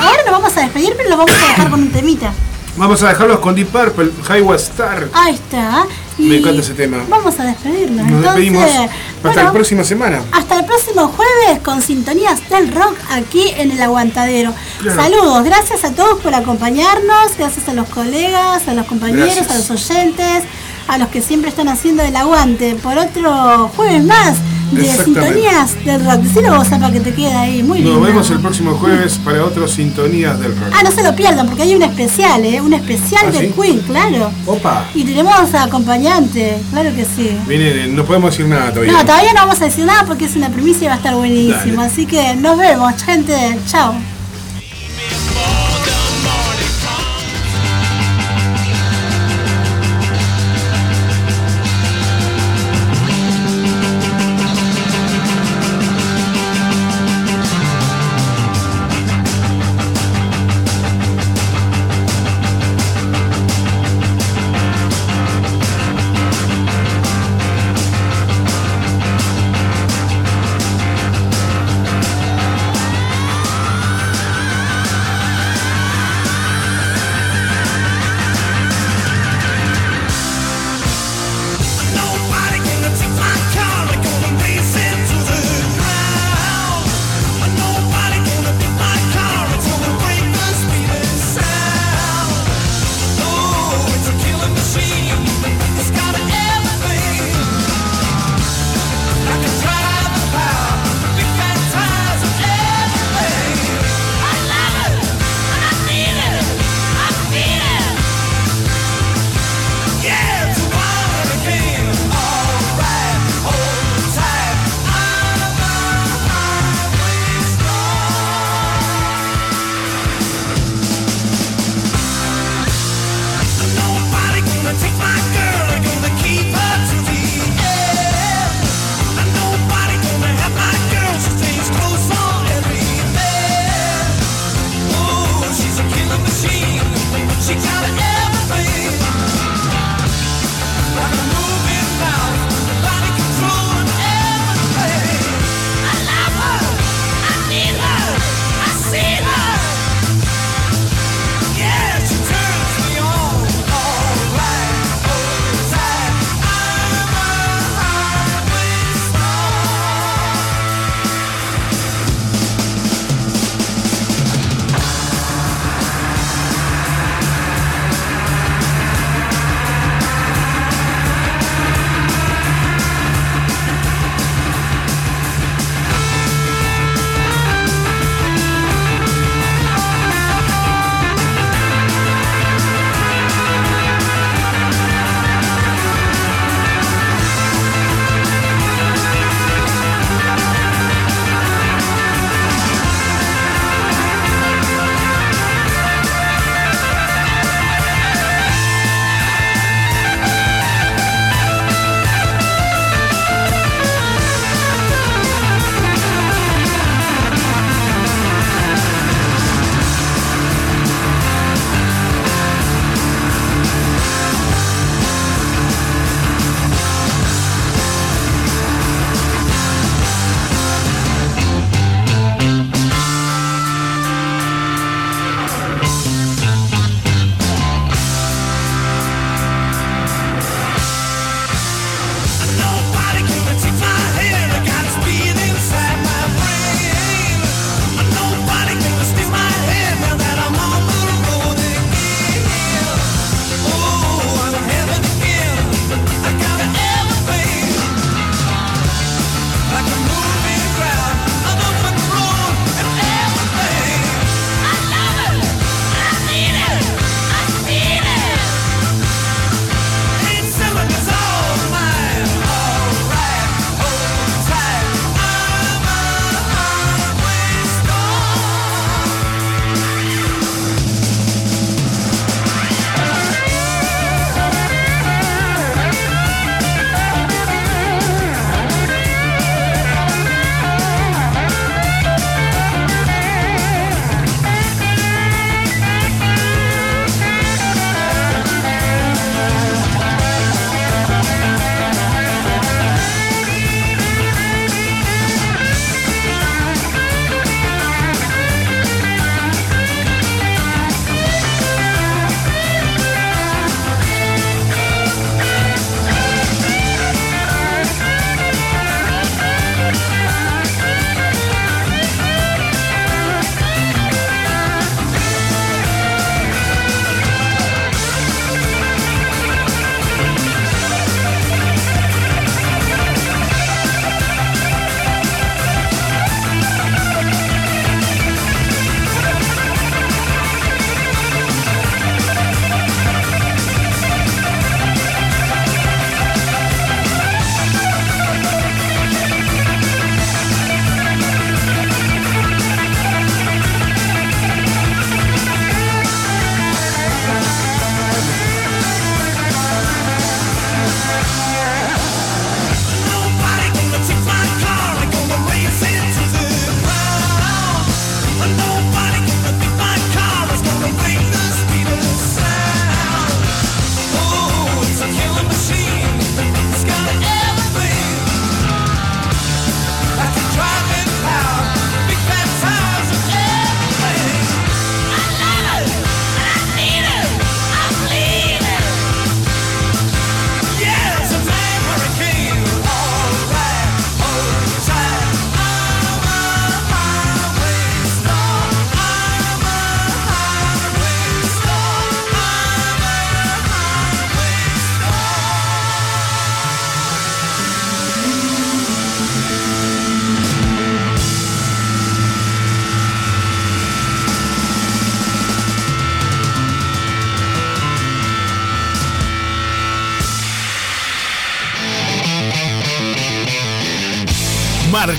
ahora nos vamos a despedir, pero lo vamos a dejar con un temita. Vamos a dejarlos con Deep Purple, Highway Star. Ahí está. Y Me encanta ese tema. Vamos a despedirnos. Nos Entonces, despedimos hasta bueno, la próxima semana. Hasta el próximo jueves con sintonías del rock aquí en el aguantadero. Claro. Saludos, gracias a todos por acompañarnos, gracias a los colegas, a los compañeros, Gracias. a los oyentes, a los que siempre están haciendo el aguante por otro jueves más de sintonías del rock. Decilo vos, para que te quede ahí, muy lindo. Nos vemos el próximo jueves para otras Sintonías del Rock. Ah, no se lo pierdan porque hay un especial, ¿eh? Un especial ¿Ah, del sí? Queen, claro. Opa. Y tenemos a acompañante, claro que sí. Viene, no podemos decir nada todavía. No, todavía no vamos a decir nada porque es una primicia y va a estar buenísimo. Dale. Así que nos vemos, gente. Chao.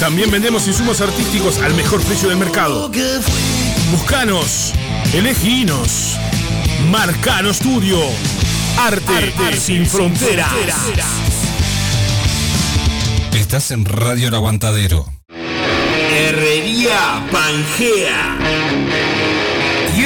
También vendemos insumos artísticos al mejor precio del mercado. Buscanos, eleginos. Marcano Studio. Arte, sin fronteras. Estás en Radio El Aguantadero. Herrería Pangea.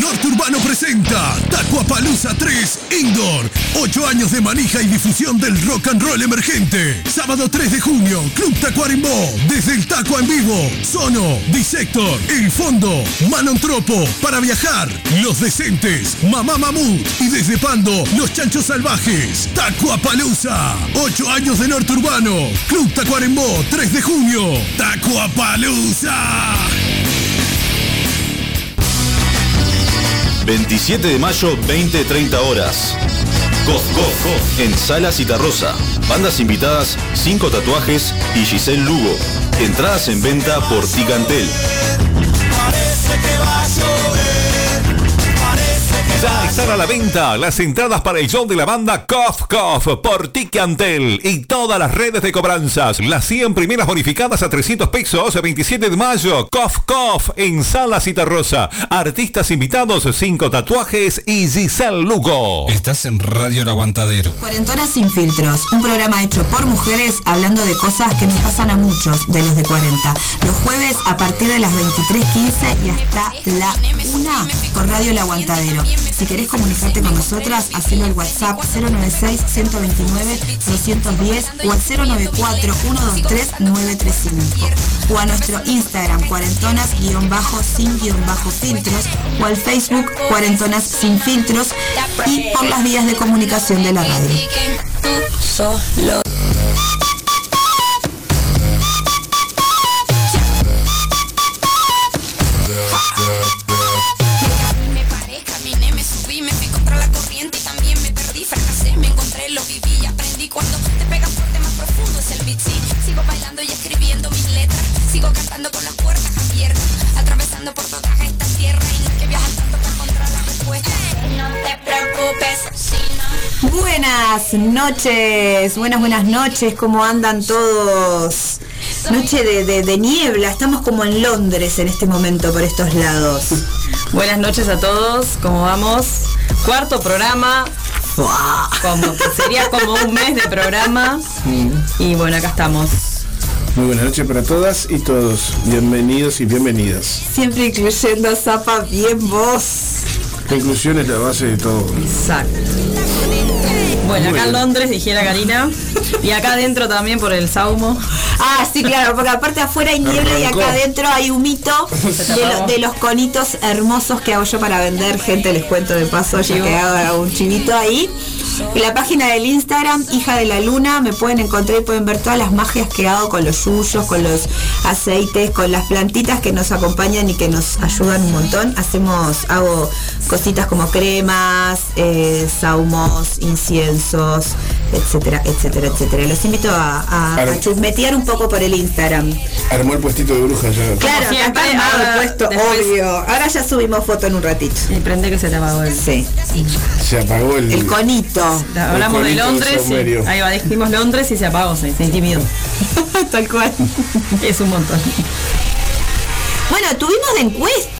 Norte Urbano presenta Tacuapalooza 3 Indoor. 8 años de manija y difusión del rock and roll emergente. Sábado 3 de junio, Club Tacuarembó. Desde el Taco en vivo. Sono, Disector, El Fondo, Manontropo. Para viajar, Los Decentes, Mamá Mamut. Y desde Pando, Los Chanchos Salvajes. Tacuapalooza. 8 años de Norte Urbano. Club Tacuarembó, 3 de junio. Tacuapalooza. 27 de mayo, 20-30 horas. Gof Gof en Sala Citarrosa. Bandas invitadas, 5 tatuajes y Giselle Lugo. Entradas en venta por Ticantel. Ya están a la venta las entradas para el show de la banda Cough Cough por Ticantel y todas las redes de cobranzas. Las 100 primeras bonificadas a 300 pesos, 27 de mayo. Cough Cough en Sala Citarrosa. Artistas invitados, 5 tatuajes y Giselle Lugo. Estás en Radio El Aguantadero. Cuarentonas sin filtros, un programa hecho por mujeres hablando de cosas que nos pasan a muchos de los de 40. Los jueves a partir de las 23.15 y hasta la 1 por Radio El Aguantadero. Si querés comunicarte con nosotras, hacelo al WhatsApp 096-129-210 o al 094-123-935 o a nuestro Instagram cuarentonas-sin-filtros o al Facebook cuarentonas sin filtros y por las vías de comunicación de la radio. Solo. Sigo bailando y escribiendo mis letras, sigo cantando con las puertas abiertas, atravesando por todas estas tierras y no hay que viajar tanto para encontrar la respuesta. No te preocupes, si no. Buenas noches, buenas buenas noches, ¿cómo andan todos? Noche de, de- de niebla, estamos como en Londres en este momento por estos lados. Buenas noches a todos, ¿cómo vamos? Cuarto programa, como sería como un mes de programa. Y bueno, acá estamos. Muy buenas noches para todas y todos. Bienvenidos y bienvenidas. Siempre incluyendo a Zapa bien vos. La inclusión es la base de todo. Exacto. Bueno, acá en Londres, dijera Karina. Y acá adentro también por el Saumo. Ah, sí, claro, porque aparte afuera hay niebla y acá adentro hay humito de, lo- de los conitos hermosos que hago yo para vender. Gente, les cuento de paso, ya que hago un chivito ahí. En la página del Instagram, hija de la luna, me pueden encontrar y pueden ver todas las magias que hago con los yuyos, con los aceites, con las plantitas que nos acompañan y que nos ayudan un montón. Hacemos, hago cositas como cremas, eh, saumos, etcétera, etcétera, etcétera. Los invito a, a, a chusmetear un poco por el Instagram. Armó el puestito de bruja ya. Claro, armado el puesto, obvio. Ahora ya subimos foto en un ratito. Y prende que se te apagó el. Sí. Se apagó el. El conito. Hablamos de conito de Londres. Ahí va, dijimos Londres y se apagó, se, se intimidó. Tal cual. Es un montón. Bueno, tuvimos de encuesta.